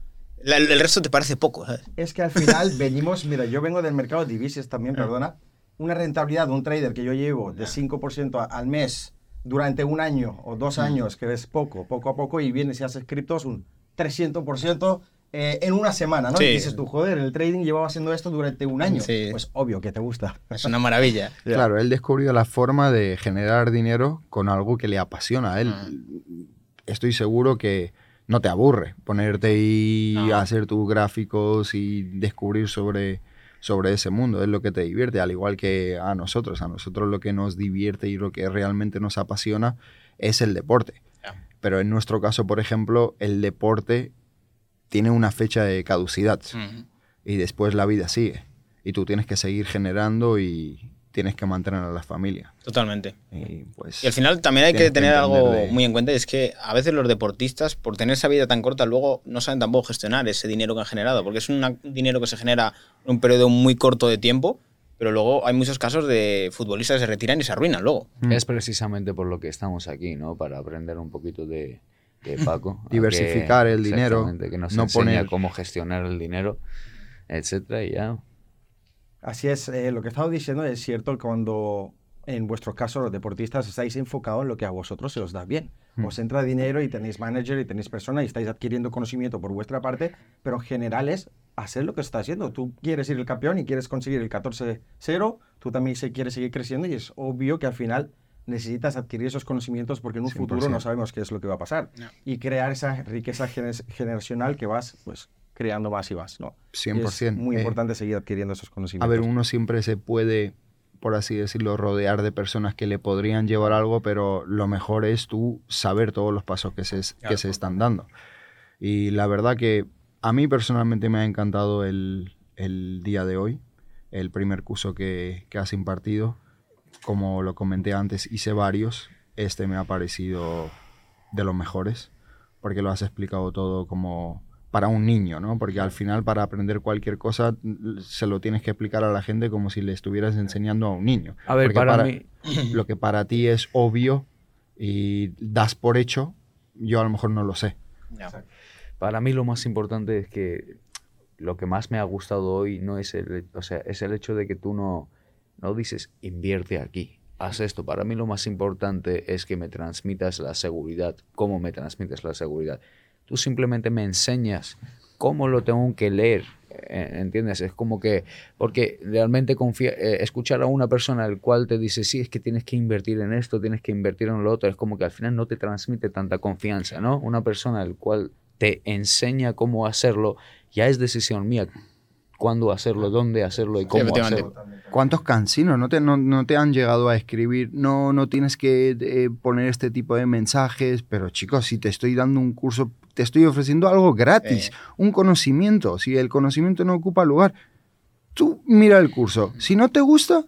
la- el resto te parece poco, ¿sabes? Es que al final *laughs* venimos, mira, yo vengo del mercado de divisas también, perdona, una rentabilidad de un trader que yo llevo de 5% a- al mes durante un año o dos años, que es poco, poco a poco, y vienes y haces criptos un 300% eh, en una semana, ¿no? Sí. Y dices tú, joder, el trading llevaba haciendo esto durante un año. Sí. Pues obvio que te gusta. Es una maravilla. *laughs* Claro, él descubrió la forma de generar dinero con algo que le apasiona a él. Ah. Estoy seguro que no te aburre ponerte y No. hacer tus gráficos y descubrir sobre, sobre ese mundo. Es lo que te divierte, al igual que a nosotros. A nosotros lo que nos divierte y lo que realmente nos apasiona es el deporte. Pero en nuestro caso, por ejemplo, el deporte tiene una fecha de caducidad y después la vida sigue. Y tú tienes que seguir generando y tienes que mantener a la familia. Totalmente. Y, pues, Y al final también hay que tener algo entender de- muy en cuenta, y es que a veces los deportistas, por tener esa vida tan corta, luego no saben tampoco gestionar ese dinero que han generado, porque es un dinero que se genera en un periodo muy corto de tiempo, pero luego hay muchos casos de futbolistas que se retiran y se arruinan luego. Mm. Es precisamente por lo que estamos aquí, ¿no? Para aprender un poquito de, de Paco. a Diversificar el dinero, Que nos no enseña poner- cómo gestionar el dinero, etcétera, y ya. Así es, eh, lo que estaba diciendo es cierto cuando en vuestro caso los deportistas estáis enfocados en lo que a vosotros se os da bien. Os entra dinero y tenéis manager y tenéis persona y estáis adquiriendo conocimiento por vuestra parte, pero en general es hacer lo que está haciendo. Tú quieres ser el campeón y quieres conseguir el 14-0, tú también se quieres seguir creciendo y es obvio que al final necesitas adquirir esos conocimientos porque en un futuro no 100%. sabemos qué es lo que va a pasar. No. Y crear esa riqueza generacional que vas pues creando más y más, ¿no? Y 100%, Es muy eh, importante seguir adquiriendo esos A conocimientos. ver, uno siempre se puede, por así decirlo, rodear de personas que le podrían llevar algo, pero lo mejor es tú saber todos los pasos que se, que se están dando. Y la verdad que a mí personalmente me ha encantado el, el día de hoy, el primer curso que, que has impartido. Como lo comenté antes, hice varios. Este me ha parecido de los mejores, porque lo has explicado todo como para un niño, ¿no? Porque al final para aprender cualquier cosa se lo tienes que explicar a la gente como si le estuvieras enseñando a un niño. A ver, para mí- *clears throat* lo que para ti es obvio y das por hecho, yo a lo mejor no lo sé. Para mí lo más importante es que lo que más me ha gustado hoy no es el, o sea, es el hecho de que tú no, no dices invierte aquí, haz esto. Para mí lo más importante es que me transmitas la seguridad. ¿Cómo me transmites la seguridad? Tú simplemente me enseñas cómo lo tengo que leer. eh, ¿Entiendes? Es como que, porque realmente confía, eh, escuchar a una persona el cual te dice, sí, es que tienes que invertir en esto, tienes que invertir en lo otro, es como que al final no te transmite tanta confianza, ¿no? Una persona el cual te enseña cómo hacerlo, ya es decisión mía cuándo hacerlo, dónde hacerlo y cómo hacerlo. ¿Cuántos cansinos no te, no, no te han llegado a escribir? No, no tienes que eh, poner este tipo de mensajes, pero chicos, si te estoy dando un curso, te estoy ofreciendo algo gratis, Eh. un conocimiento. Si el conocimiento no ocupa lugar, tú mira el curso. Si no te gusta,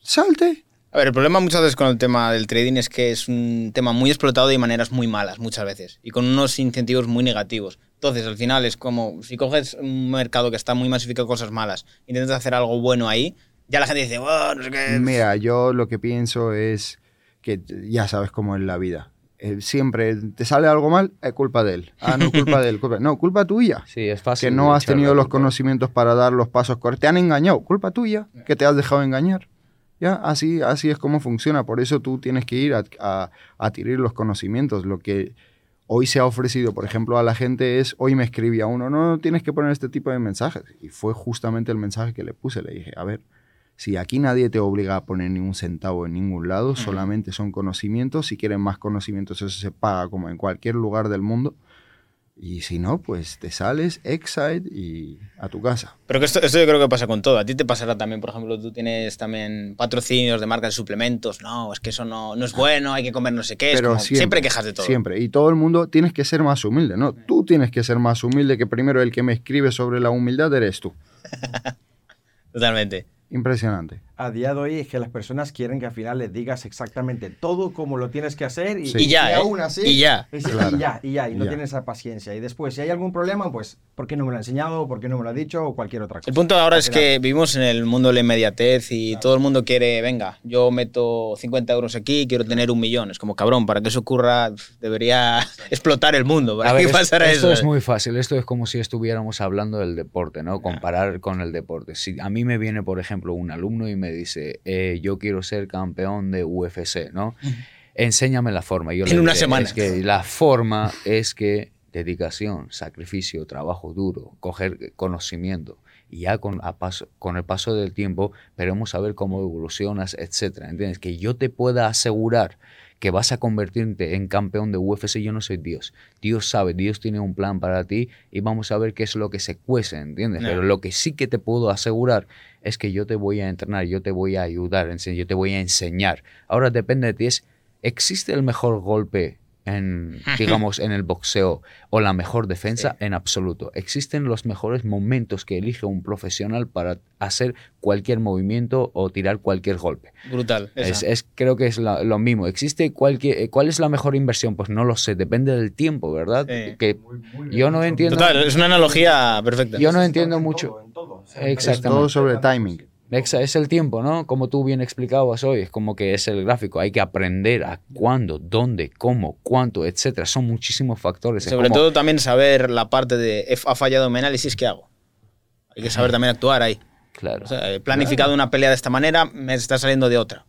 salte. A ver, el problema muchas veces con el tema del trading es que es un tema muy explotado de maneras muy malas, muchas veces, y con unos incentivos muy negativos. Entonces, al final es como, si coges un mercado que está muy masificado de cosas malas, intentas hacer algo bueno ahí, ya la gente dice, "Buah, no sé qué. Mira, yo lo que pienso es que ya sabes cómo es la vida. Eh, siempre te sale algo mal, es culpa de él. Ah, no, culpa de él. culpa- No, culpa tuya. *laughs* Sí, es fácil. Que no has tenido los conocimientos para dar los pasos correctos. Te han engañado. Culpa tuya, que te has dejado engañar. Ya, así, así es como funciona. Por eso tú tienes que ir a, a- a adquirir los conocimientos. Lo que hoy se ha ofrecido, por ejemplo, a la gente es, hoy me escribía uno, no, no tienes que poner este tipo de mensajes. Y fue justamente el mensaje que le puse. Le dije, a ver, si aquí nadie te obliga a poner ni un centavo en ningún lado, solamente son conocimientos. Si quieren más conocimientos, eso se paga como en cualquier lugar del mundo. Y si no, pues te sales, exide y a tu casa. Pero que esto, esto yo creo que pasa con todo. A ti te pasará también, por ejemplo, tú tienes también patrocinios de marcas de suplementos. No, es que eso no, no es bueno, hay que comer no sé qué. Pero como- siempre, quejas de todo. Siempre. Y todo el mundo tienes que ser más humilde, ¿no? Tú tienes que ser más humilde que primero el que me escribe sobre la humildad eres tú. *laughs* Totalmente. Impresionante. A día de hoy es que las personas quieren que al final les digas exactamente todo como lo tienes que hacer y, Sí. Y ya, ¿eh? aún así Y ya. es- Claro. y ya, y ya, y no Ya. tienes esa paciencia. Y después, si hay algún problema, pues, ¿por qué no me lo ha enseñado? ¿Por qué no me lo ha dicho? O cualquier otra cosa. El punto ahora es que vivimos en el mundo de la inmediatez y todo el mundo quiere, venga, yo meto 50 euros aquí, quiero tener un millón. Es como, cabrón, para que eso ocurra debería *laughs* explotar el mundo. ¿Para A qué pasará esto eso? es muy fácil. Esto es como si estuviéramos hablando del deporte, ¿no? Comparar con el deporte. Si a mí me viene, por ejemplo, un alumno y me dice, eh, yo quiero ser campeón de UFC, ¿no? Enséñame la forma. Yo le En una diré, semana. Es que la forma es que dedicación, sacrificio, trabajo duro, coger conocimiento. Y ya con, a paso, con el paso del tiempo veremos a ver cómo evolucionas, etcétera. ¿Entiendes? Que yo te pueda asegurar que vas a convertirte en campeón de UFC, yo no soy Dios. Dios sabe, Dios tiene un plan para ti y vamos a ver qué es lo que se cuece, ¿entiendes? Pero lo que sí que te puedo asegurar es que yo te voy a entrenar, yo te voy a ayudar, yo te voy a enseñar. Ahora depende de ti, es, ¿existe el mejor golpe en, digamos, en el boxeo o la mejor defensa? En absoluto. Existen los mejores momentos que elige un profesional para hacer cualquier movimiento o tirar cualquier golpe. Brutal. Es, es- creo que es la- lo mismo. ¿Existe cualquier, eh, cuál es la mejor inversión? Pues no lo sé, depende del tiempo, ¿verdad? Sí. Que yo no entiendo. Total, es una analogía perfecta. Yo no entiendo mucho. En todo. Es Exactamente. todo sobre timing. Exa- Es el tiempo, ¿no? Como tú bien explicabas hoy, es como que es el gráfico. Hay que aprender a cuándo, dónde, cómo, cuánto, etcétera. Son muchísimos factores. Es Sobre como- todo también saber la parte de "He- ha fallado mi análisis, ¿qué hago? Hay que saber también actuar ahí. Claro. O sea, he planificado una pelea de esta manera, me está saliendo de otra.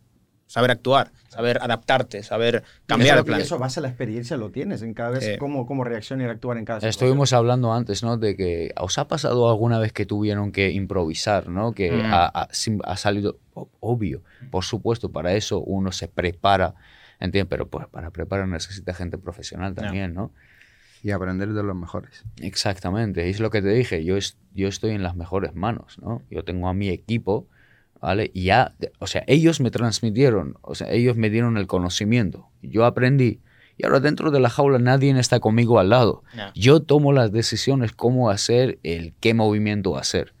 Saber actuar, saber adaptarte, saber cambiar el plan. eso, base a la experiencia, lo tienes en cada vez Sí. cómo, cómo reaccionar y actuar en cada situación. Estuvimos hablando antes, ¿no? De que os ha pasado alguna vez que tuvieron que improvisar, ¿no? Que Mm. ha, ha- salido obvio, por supuesto, para eso uno se prepara, ¿entiendes? Pero pues, para preparar necesita gente profesional también, ¿no? Y aprender de los mejores. Exactamente, es lo que te dije, yo, es- yo estoy en las mejores manos, ¿no? Yo tengo a mi equipo, ¿vale? Y ya, o sea, ellos me transmitieron, o sea, ellos me dieron el conocimiento, yo aprendí, y ahora dentro de la jaula nadie está conmigo al lado. Yo tomo las decisiones cómo hacer, el qué movimiento hacer.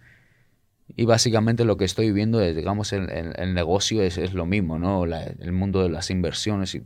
Y básicamente lo que estoy viendo es, digamos, el, el- el negocio es, es lo mismo, ¿no? La- el mundo de las inversiones y-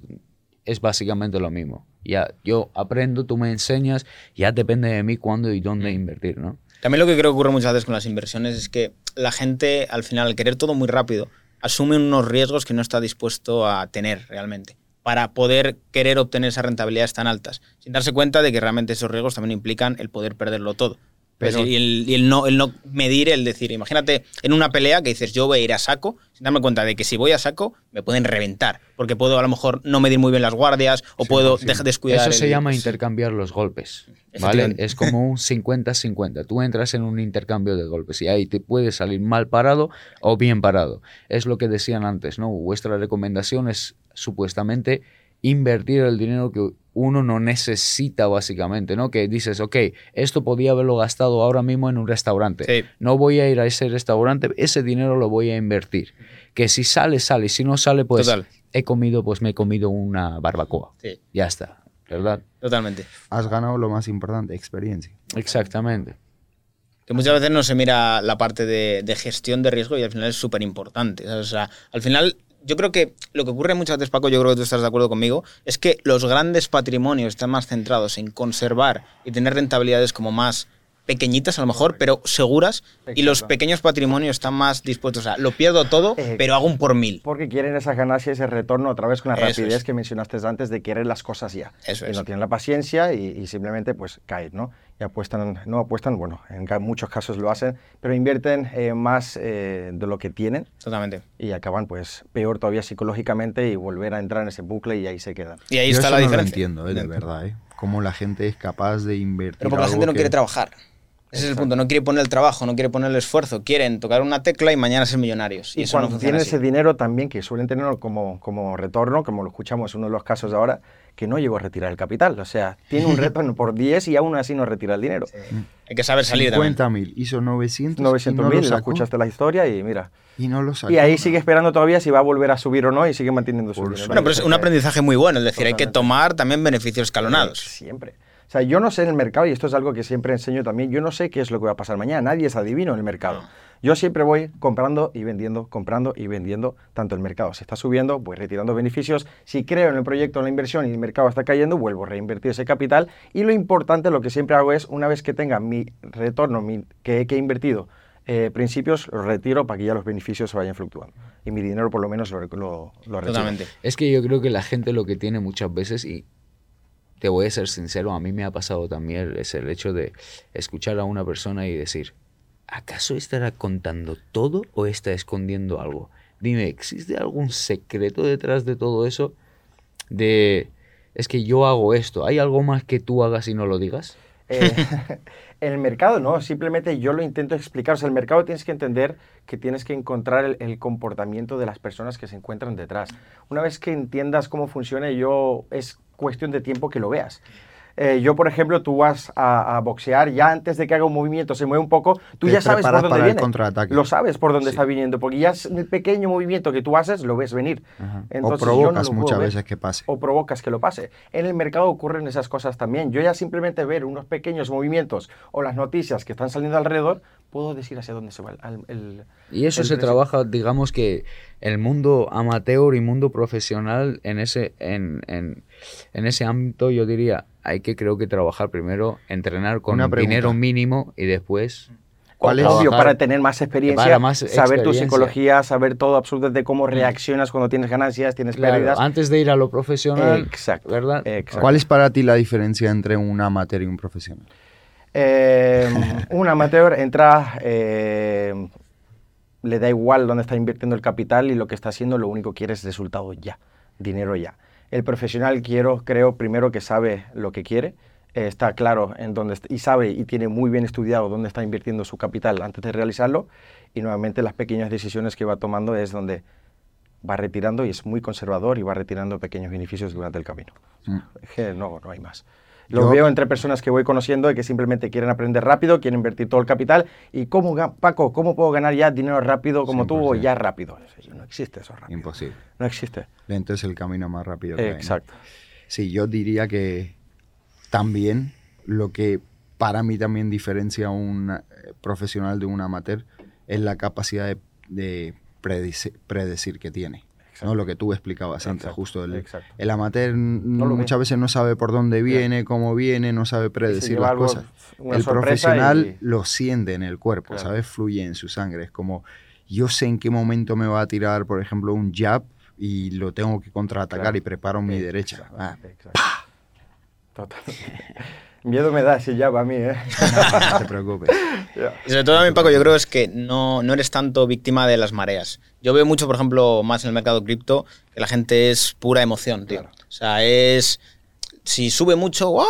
es básicamente lo mismo. Ya yo aprendo, tú me enseñas, ya depende de mí cuándo y dónde invertir, ¿no? También lo que creo que ocurre muchas veces con las inversiones es que la gente, al final, al querer todo muy rápido, asume unos riesgos que no está dispuesto a tener realmente para poder querer obtener esas rentabilidades tan altas, sin darse cuenta de que realmente esos riesgos también implican el poder perderlo todo. Pues, y, el, y el no, el no medir, el decir, imagínate en una pelea que dices, yo voy a ir a saco, sin darme cuenta de que si voy a saco me pueden reventar, porque puedo a lo mejor no medir muy bien las guardias o puedo descuidar. Eso se el- llama intercambiar los golpes, ¿vale? Es como un 50-50. Tú entras en un intercambio de golpes y ahí te puedes salir mal parado o bien parado. Es lo que decían antes, ¿no? Vuestra recomendación es supuestamente invertir el dinero que uno no necesita básicamente, ¿no? Que dices, ok, esto podía haberlo gastado ahora mismo en un restaurante. Sí. No voy a ir a ese restaurante, ese dinero lo voy a invertir. Que si sale, sale. Si no sale, pues Total. he comido, pues me he comido una barbacoa. Sí, Ya está, ¿verdad? totalmente. Has ganado lo más importante, experiencia. Exactamente. Que muchas veces no se mira la parte de, de gestión de riesgo y al final es súper importante. O sea, al final, yo creo que lo que ocurre muchas veces, Paco, yo creo que tú estás de acuerdo conmigo, es que los grandes patrimonios están más centrados en conservar y tener rentabilidades como más pequeñitas a lo mejor, pero seguras, y los Exacto. pequeños patrimonios están más dispuestos a, lo pierdo todo, Eh, pero hago un por mil. Porque quieren esas ganancias, ese retorno otra vez con la Eso rapidez es. que mencionaste antes de querer las cosas ya. Eso y es. no tienen la paciencia y, y simplemente pues caen, ¿no? Y apuestan, no apuestan, bueno, en muchos casos lo hacen, pero invierten eh, más eh, de lo que tienen Totalmente. y acaban pues peor todavía psicológicamente y volver a entrar en ese bucle y ahí se quedan. Y ahí Yo está eso la no diferencia. lo entiendo, eh, de verdad, ¿eh? Cómo la gente es capaz de invertir. Pero porque la algo gente no que- quiere trabajar. Ese es el punto. No quiere poner el trabajo, no quiere poner el esfuerzo. Quieren tocar una tecla y mañana ser millonarios. Y, Y, eso no cuando funciona tienen así. ese dinero también, que suelen tenerlo como, como retorno, como lo escuchamos en uno de los casos de ahora, que no llegó a retirar el capital. O sea, tiene un retorno por *laughs* 10 y aún así no retira el dinero. Hay que saber salir también. 50 mil, hizo 900. 900 y no mil, sacó, escuchaste la historia y mira. Y no lo sacó. Y ahí sigue esperando todavía si va a volver a subir o no y sigue manteniendo su dinero. Bueno, pero es un aprendizaje muy bueno. Es decir, hay que tomar también beneficios escalonados. Siempre. O sea, yo no sé en el mercado, y esto es algo que siempre enseño también, yo no sé qué es lo que va a pasar mañana. Nadie es adivino en el mercado. Yo siempre voy comprando y vendiendo, comprando y vendiendo, tanto el mercado se está subiendo, voy retirando beneficios. Si creo en el proyecto, en la inversión y el mercado está cayendo, vuelvo a reinvertir ese capital. Y lo importante, lo que siempre hago es, una vez que tenga mi retorno mi- que, que he invertido, eh, principios, lo retiro para que ya los beneficios se vayan fluctuando. Y mi dinero por lo menos lo, lo, lo retiro. Totalmente. Es que yo creo que la gente lo que tiene muchas veces, y te voy a ser sincero, a mí me ha pasado también, es el hecho de escuchar a una persona y decir, ¿acaso estará contando todo o está escondiendo algo? Dime, ¿existe algún secreto detrás de todo eso? De, es que yo hago esto, ¿hay algo más que tú hagas y no lo digas? Eh, *laughs* el mercado no, simplemente yo lo intento explicar. O el mercado tienes que entender que tienes que encontrar el, el comportamiento de las personas que se encuentran detrás. Una vez que entiendas cómo funciona, yo es cuestión de tiempo que lo veas. Eh, yo, por ejemplo, tú vas a, a boxear, ya antes de que haga un movimiento, se mueve un poco, tú Te ya sabes por dónde para el viene. contraataque. Lo sabes por dónde Sí. está viniendo, porque ya es el pequeño movimiento que tú haces, lo ves venir. Entonces, o yo no provocas lo puedo muchas ver veces que pase. o provocas que lo pase. En el mercado ocurren esas cosas también. Yo ya simplemente ver unos pequeños movimientos o las noticias que están saliendo alrededor, puedo decir hacia dónde se va el... el- Y eso el se precio. trabaja, digamos que el mundo amateur y mundo profesional en ese, en, en, en ese ámbito, yo diría, hay que creo que trabajar primero, entrenar con Una dinero mínimo y después... ¿Cuál es- Obvio, para tener más experiencia, para más saber tu psicología, saber todo absolutamente de cómo reaccionas cuando tienes ganancias, tienes Claro, pérdidas. antes de ir a lo profesional, Exacto, ¿verdad? exacto. ¿Cuál es para ti la diferencia entre un amateur y un profesional? Eh, *laughs* un amateur entra, eh, le da igual dónde está invirtiendo el capital y lo que está haciendo, lo único que quiere es resultado ya, dinero ya. El profesional quiero, creo primero que sabe lo que quiere, eh, está claro en dónde y sabe y tiene muy bien estudiado dónde está invirtiendo su capital antes de realizarlo y nuevamente las pequeñas decisiones que va tomando es donde va retirando y es muy conservador y va retirando pequeños beneficios durante el camino. Que no, no hay más. Lo Yo- veo entre personas que voy conociendo y que simplemente quieren aprender rápido, quieren invertir todo el capital. ¿Y cómo, Paco, cómo puedo ganar ya dinero rápido como tú o 100%. ya rápido? No existe eso rápido. Imposible. No existe. Lento es el camino más rápido que hay, ¿no? Exacto. Sí, yo diría que también lo que para mí también diferencia a un eh, profesional de un amateur es la capacidad de, predecir que tiene. ¿No? Lo que tú explicabas antes, justo. El, el amateur n- lo ve. muchas veces no sabe por dónde viene, cómo viene, no sabe predecir las algo, cosas. El profesional y- lo siente en el cuerpo, Claro. ¿sabes? Fluye en su sangre. Es como, yo sé en qué momento me va a tirar, por ejemplo, un jab y lo tengo que contraatacar Claro. y preparo mi derecha. Ah, exacto. Total. *laughs* Miedo me da ese ya a mí, ¿eh? *laughs* no te preocupes. *laughs* Y sobre todo también, Paco, yo creo es que no, no eres tanto víctima de las mareas. Yo veo mucho, por ejemplo, más en el mercado cripto, que la gente es pura emoción, tío. O sea, es... Si sube mucho, ¡guau!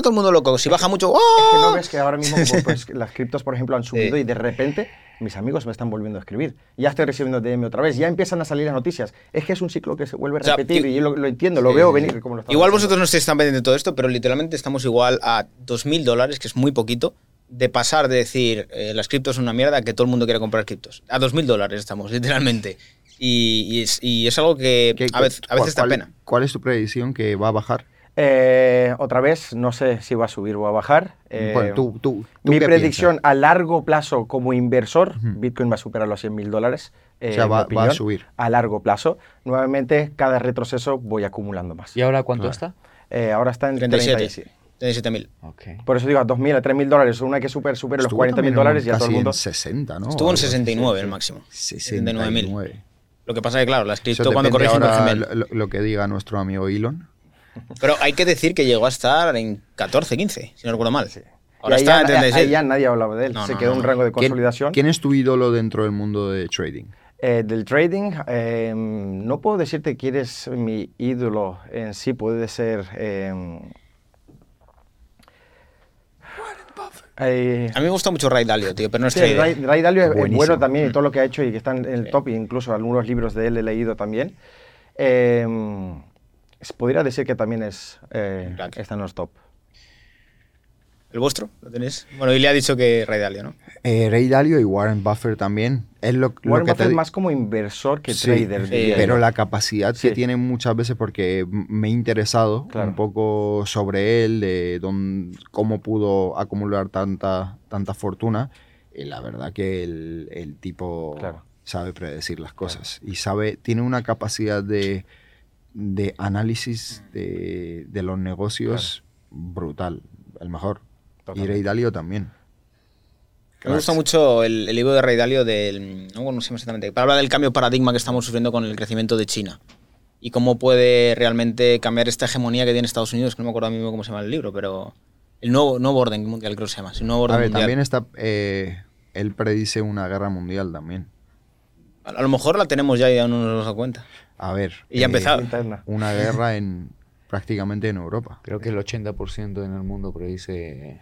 Todo el mundo loco. Si baja mucho, ¡guau! Es que no ves que ahora mismo pues, *laughs* las criptos, por ejemplo, han subido Sí. y de repente mis amigos me están volviendo a escribir. Ya estoy recibiendo DM otra vez, ya empiezan a salir las noticias. Es que es un ciclo que se vuelve a O sea, repetir y yo lo, lo entiendo, lo veo venir como lo Igual haciendo. vosotros no estáis tan pendientes de todo esto, pero literalmente estamos igual a 2.000 dólares, que es muy poquito, de pasar de decir eh, las criptos son una mierda que todo el mundo quiere comprar criptos. A 2.000 dólares estamos, *laughs* literalmente. Y, y es, y es algo que ¿Qué- a veces, a veces da pena. ¿Cuál es tu predicción que va a bajar? Eh, otra vez, no sé si va a subir o a bajar. Eh, Bueno, tú- tú- ¿tú mi qué predicción piensas? a largo plazo como inversor, Bitcoin va a superar los 100 mil dólares. eh, O sea, en mi va- va a opinión, subir. A largo plazo. Nuevamente, cada retroceso voy acumulando más. ¿Y ahora cuánto Claro. está? Eh, ahora está en 37. 37. Tenéis 7000. Ok. Por eso digo a 2.000, a 3.000 dólares. Una que super, supere los Estuvo 40.000 también dólares y a todo el mundo. en 60, ¿no? Estuvo en Algo así. 69 el máximo. 69. 79.000. Lo que pasa es que, claro, la has Eso escrito cuando depende corrige ahora lo, lo que diga nuestro amigo Elon. Pero hay que decir que llegó a estar en 14, 15, si no recuerdo mal. Ahora ahí está ya, en 36. ahí ya nadie hablaba de él. No, Se no, quedó no, un no. rango de ¿Quién, consolidación. quién es tu ídolo dentro del mundo de trading? Eh, del trading, eh, no puedo decirte quién es mi ídolo en sí, puede ser... eh, eh, A mí me gusta mucho Ray Dalio, tío, pero no es sí, trader. Ray, Ray Dalio es- bueno también y todo lo que ha hecho y que está en el top, e incluso algunos libros de él he leído también. Eh, podría decir que también es, eh, está en los top. ¿El vuestro? ¿Lo tenéis? Bueno, y le ha dicho que Ray Dalio, ¿no? Eh, Ray Dalio y Warren Buffett también. Es lo, lo Warren que te Buffett di- más como inversor que Sí, trader. sí, pero la capacidad que tiene muchas veces, porque me he interesado Claro. un poco sobre él, de dónde- cómo pudo acumular tanta, tanta fortuna, y la verdad que el, el tipo Claro. sabe predecir las cosas y sabe, tiene una capacidad de, de análisis de, de los negocios brutal, el mejor. Y. Ray Dalio también. Me gusta mucho el, el libro de Ray Dalio del. No, no sé exactamente. Para hablar del cambio de paradigma que estamos sufriendo con el crecimiento de China. Y cómo puede realmente cambiar esta hegemonía que tiene Estados Unidos, que no me acuerdo ahora mismo cómo se llama el libro, pero. El nuevo, nuevo orden mundial, creo que se llama. sí, nuevo orden A ver, mundial. también está, eh, él predice una guerra mundial también. A lo mejor la tenemos ya y ya no nos hemos dado cuenta. A ver. Y ya ha eh, empezado. Una guerra en prácticamente en Europa. Creo que el 80% en el mundo predice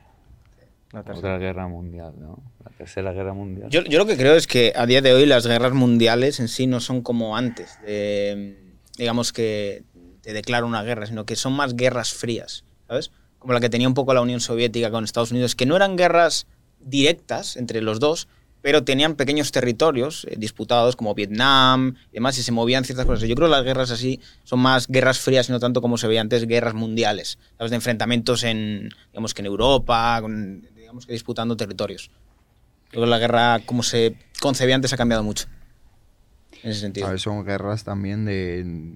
La tercera. otra guerra mundial, ¿no? La tercera guerra mundial. Yo, yo lo que creo es que a día de hoy las guerras mundiales en sí no son como antes, de, digamos que te declara una guerra, sino que son más guerras frías, ¿sabes? Como la que tenía un poco la Unión Soviética con Estados Unidos, que no eran guerras directas entre los dos, pero tenían pequeños territorios eh, disputados como Vietnam y demás, y se movían ciertas cosas. Yo creo que las guerras así son más guerras frías y no tanto como se veía antes, guerras mundiales, ¿sabes? De enfrentamientos en, digamos que en Europa, con- digamos que disputando territorios. Creo que la guerra, como se concebía antes, ha cambiado mucho. En ese sentido. A ver, son guerras también de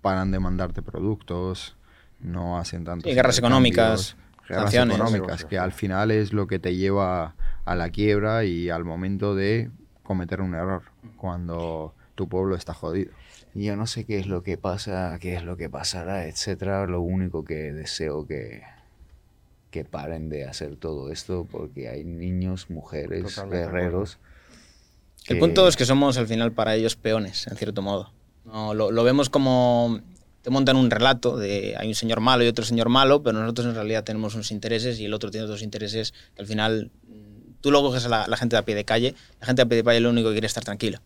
paran de mandarte productos, no hacen tanto. Sí, guerras económicas, guerras sanciones. económicas, que al final es lo que te lleva a la quiebra y al momento de cometer un error, cuando tu pueblo está jodido. Yo no sé qué es lo que pasa, qué es lo que pasará, etcétera. Lo único que deseo que que paren de hacer todo esto porque hay niños, mujeres, Totalmente guerreros. El que- punto es que somos al final para ellos peones, en cierto modo. No, lo, lo vemos como te montan un relato de hay un señor malo y otro señor malo, pero nosotros en realidad tenemos unos intereses y el otro tiene otros intereses que al final tú lo coges a la, la gente de a pie de calle, la gente de a pie de calle lo único que quiere es estar tranquilo.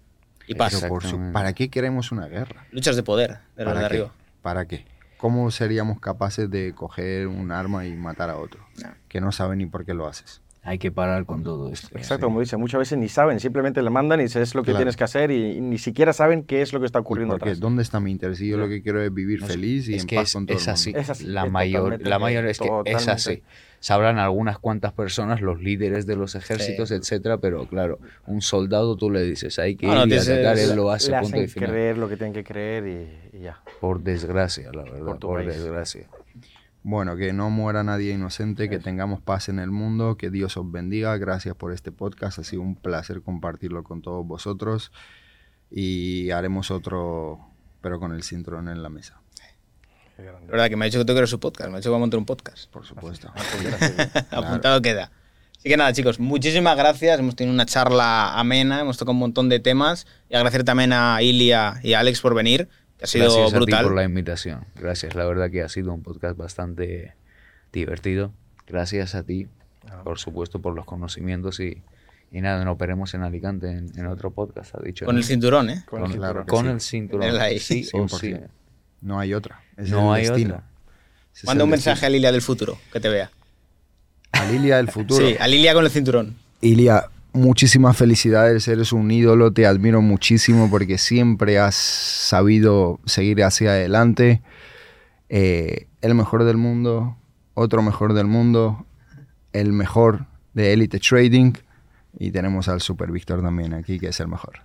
Y pasa. Pero por su-. ¿Para qué queremos una guerra? Luchas de poder de los ¿Para de qué? arriba. ¿Para qué? ¿Cómo seríamos capaces de coger un arma y matar a otro? Que no sabe ni por qué lo haces. Hay que parar con todo esto. Exacto, como dice, muchas veces ni saben, simplemente le mandan y dices es lo que Claro. tienes que hacer y, y ni siquiera saben qué es lo que está ocurriendo Porque atrás. ¿dónde está mi interés? Si yo lo que quiero es vivir No feliz y en paz es, con todo es el mundo. así. Es así, La es mayor, la mayor es que es totalmente. así. Sabrán algunas cuantas personas, los líderes de los ejércitos, Sí. etcétera, pero claro, un soldado tú le dices hay que No, no, ir y tienes- atacar, él lo hace, le punto y hacen final. creer lo que tienen que creer y, y ya. Por desgracia, la verdad, Por tu por país. desgracia. Bueno, que no muera nadie inocente, que tengamos paz en el mundo, que Dios os bendiga. Gracias por este podcast, ha sido un placer compartirlo con todos vosotros y haremos otro, pero con el cinturón en la mesa, La verdad que me ha dicho que ir a su podcast, me ha dicho que va a montar un podcast. por supuesto. *laughs* Apuntado queda. Así que nada, chicos, muchísimas gracias. Hemos tenido una charla amena, hemos tocado un montón de temas. Y agradecer también a Ilia y a Alex por venir, que ha sido Gracias brutal. por la invitación. Gracias, la verdad que ha sido un podcast bastante divertido. Gracias a ti, Ah. por supuesto, por los conocimientos y, y nada, nos veremos en Alicante en, en otro podcast, ha dicho. Con el cinturón, ¿eh? Con el Claro con sí. el cinturón. Sí o 100%. sí. No hay otra. Es No el hay destino. otra. Ese es Manda un mensaje destino. a Lilia del futuro, que te vea. a Lilia del futuro. Sí, a Lilia con el cinturón. Ilia, muchísimas felicidades, eres un ídolo, te admiro muchísimo porque siempre has sabido seguir hacia adelante. Eh, el mejor del mundo, otro mejor del mundo, el mejor de Elite Trading y tenemos al Super Víctor también aquí que es el mejor.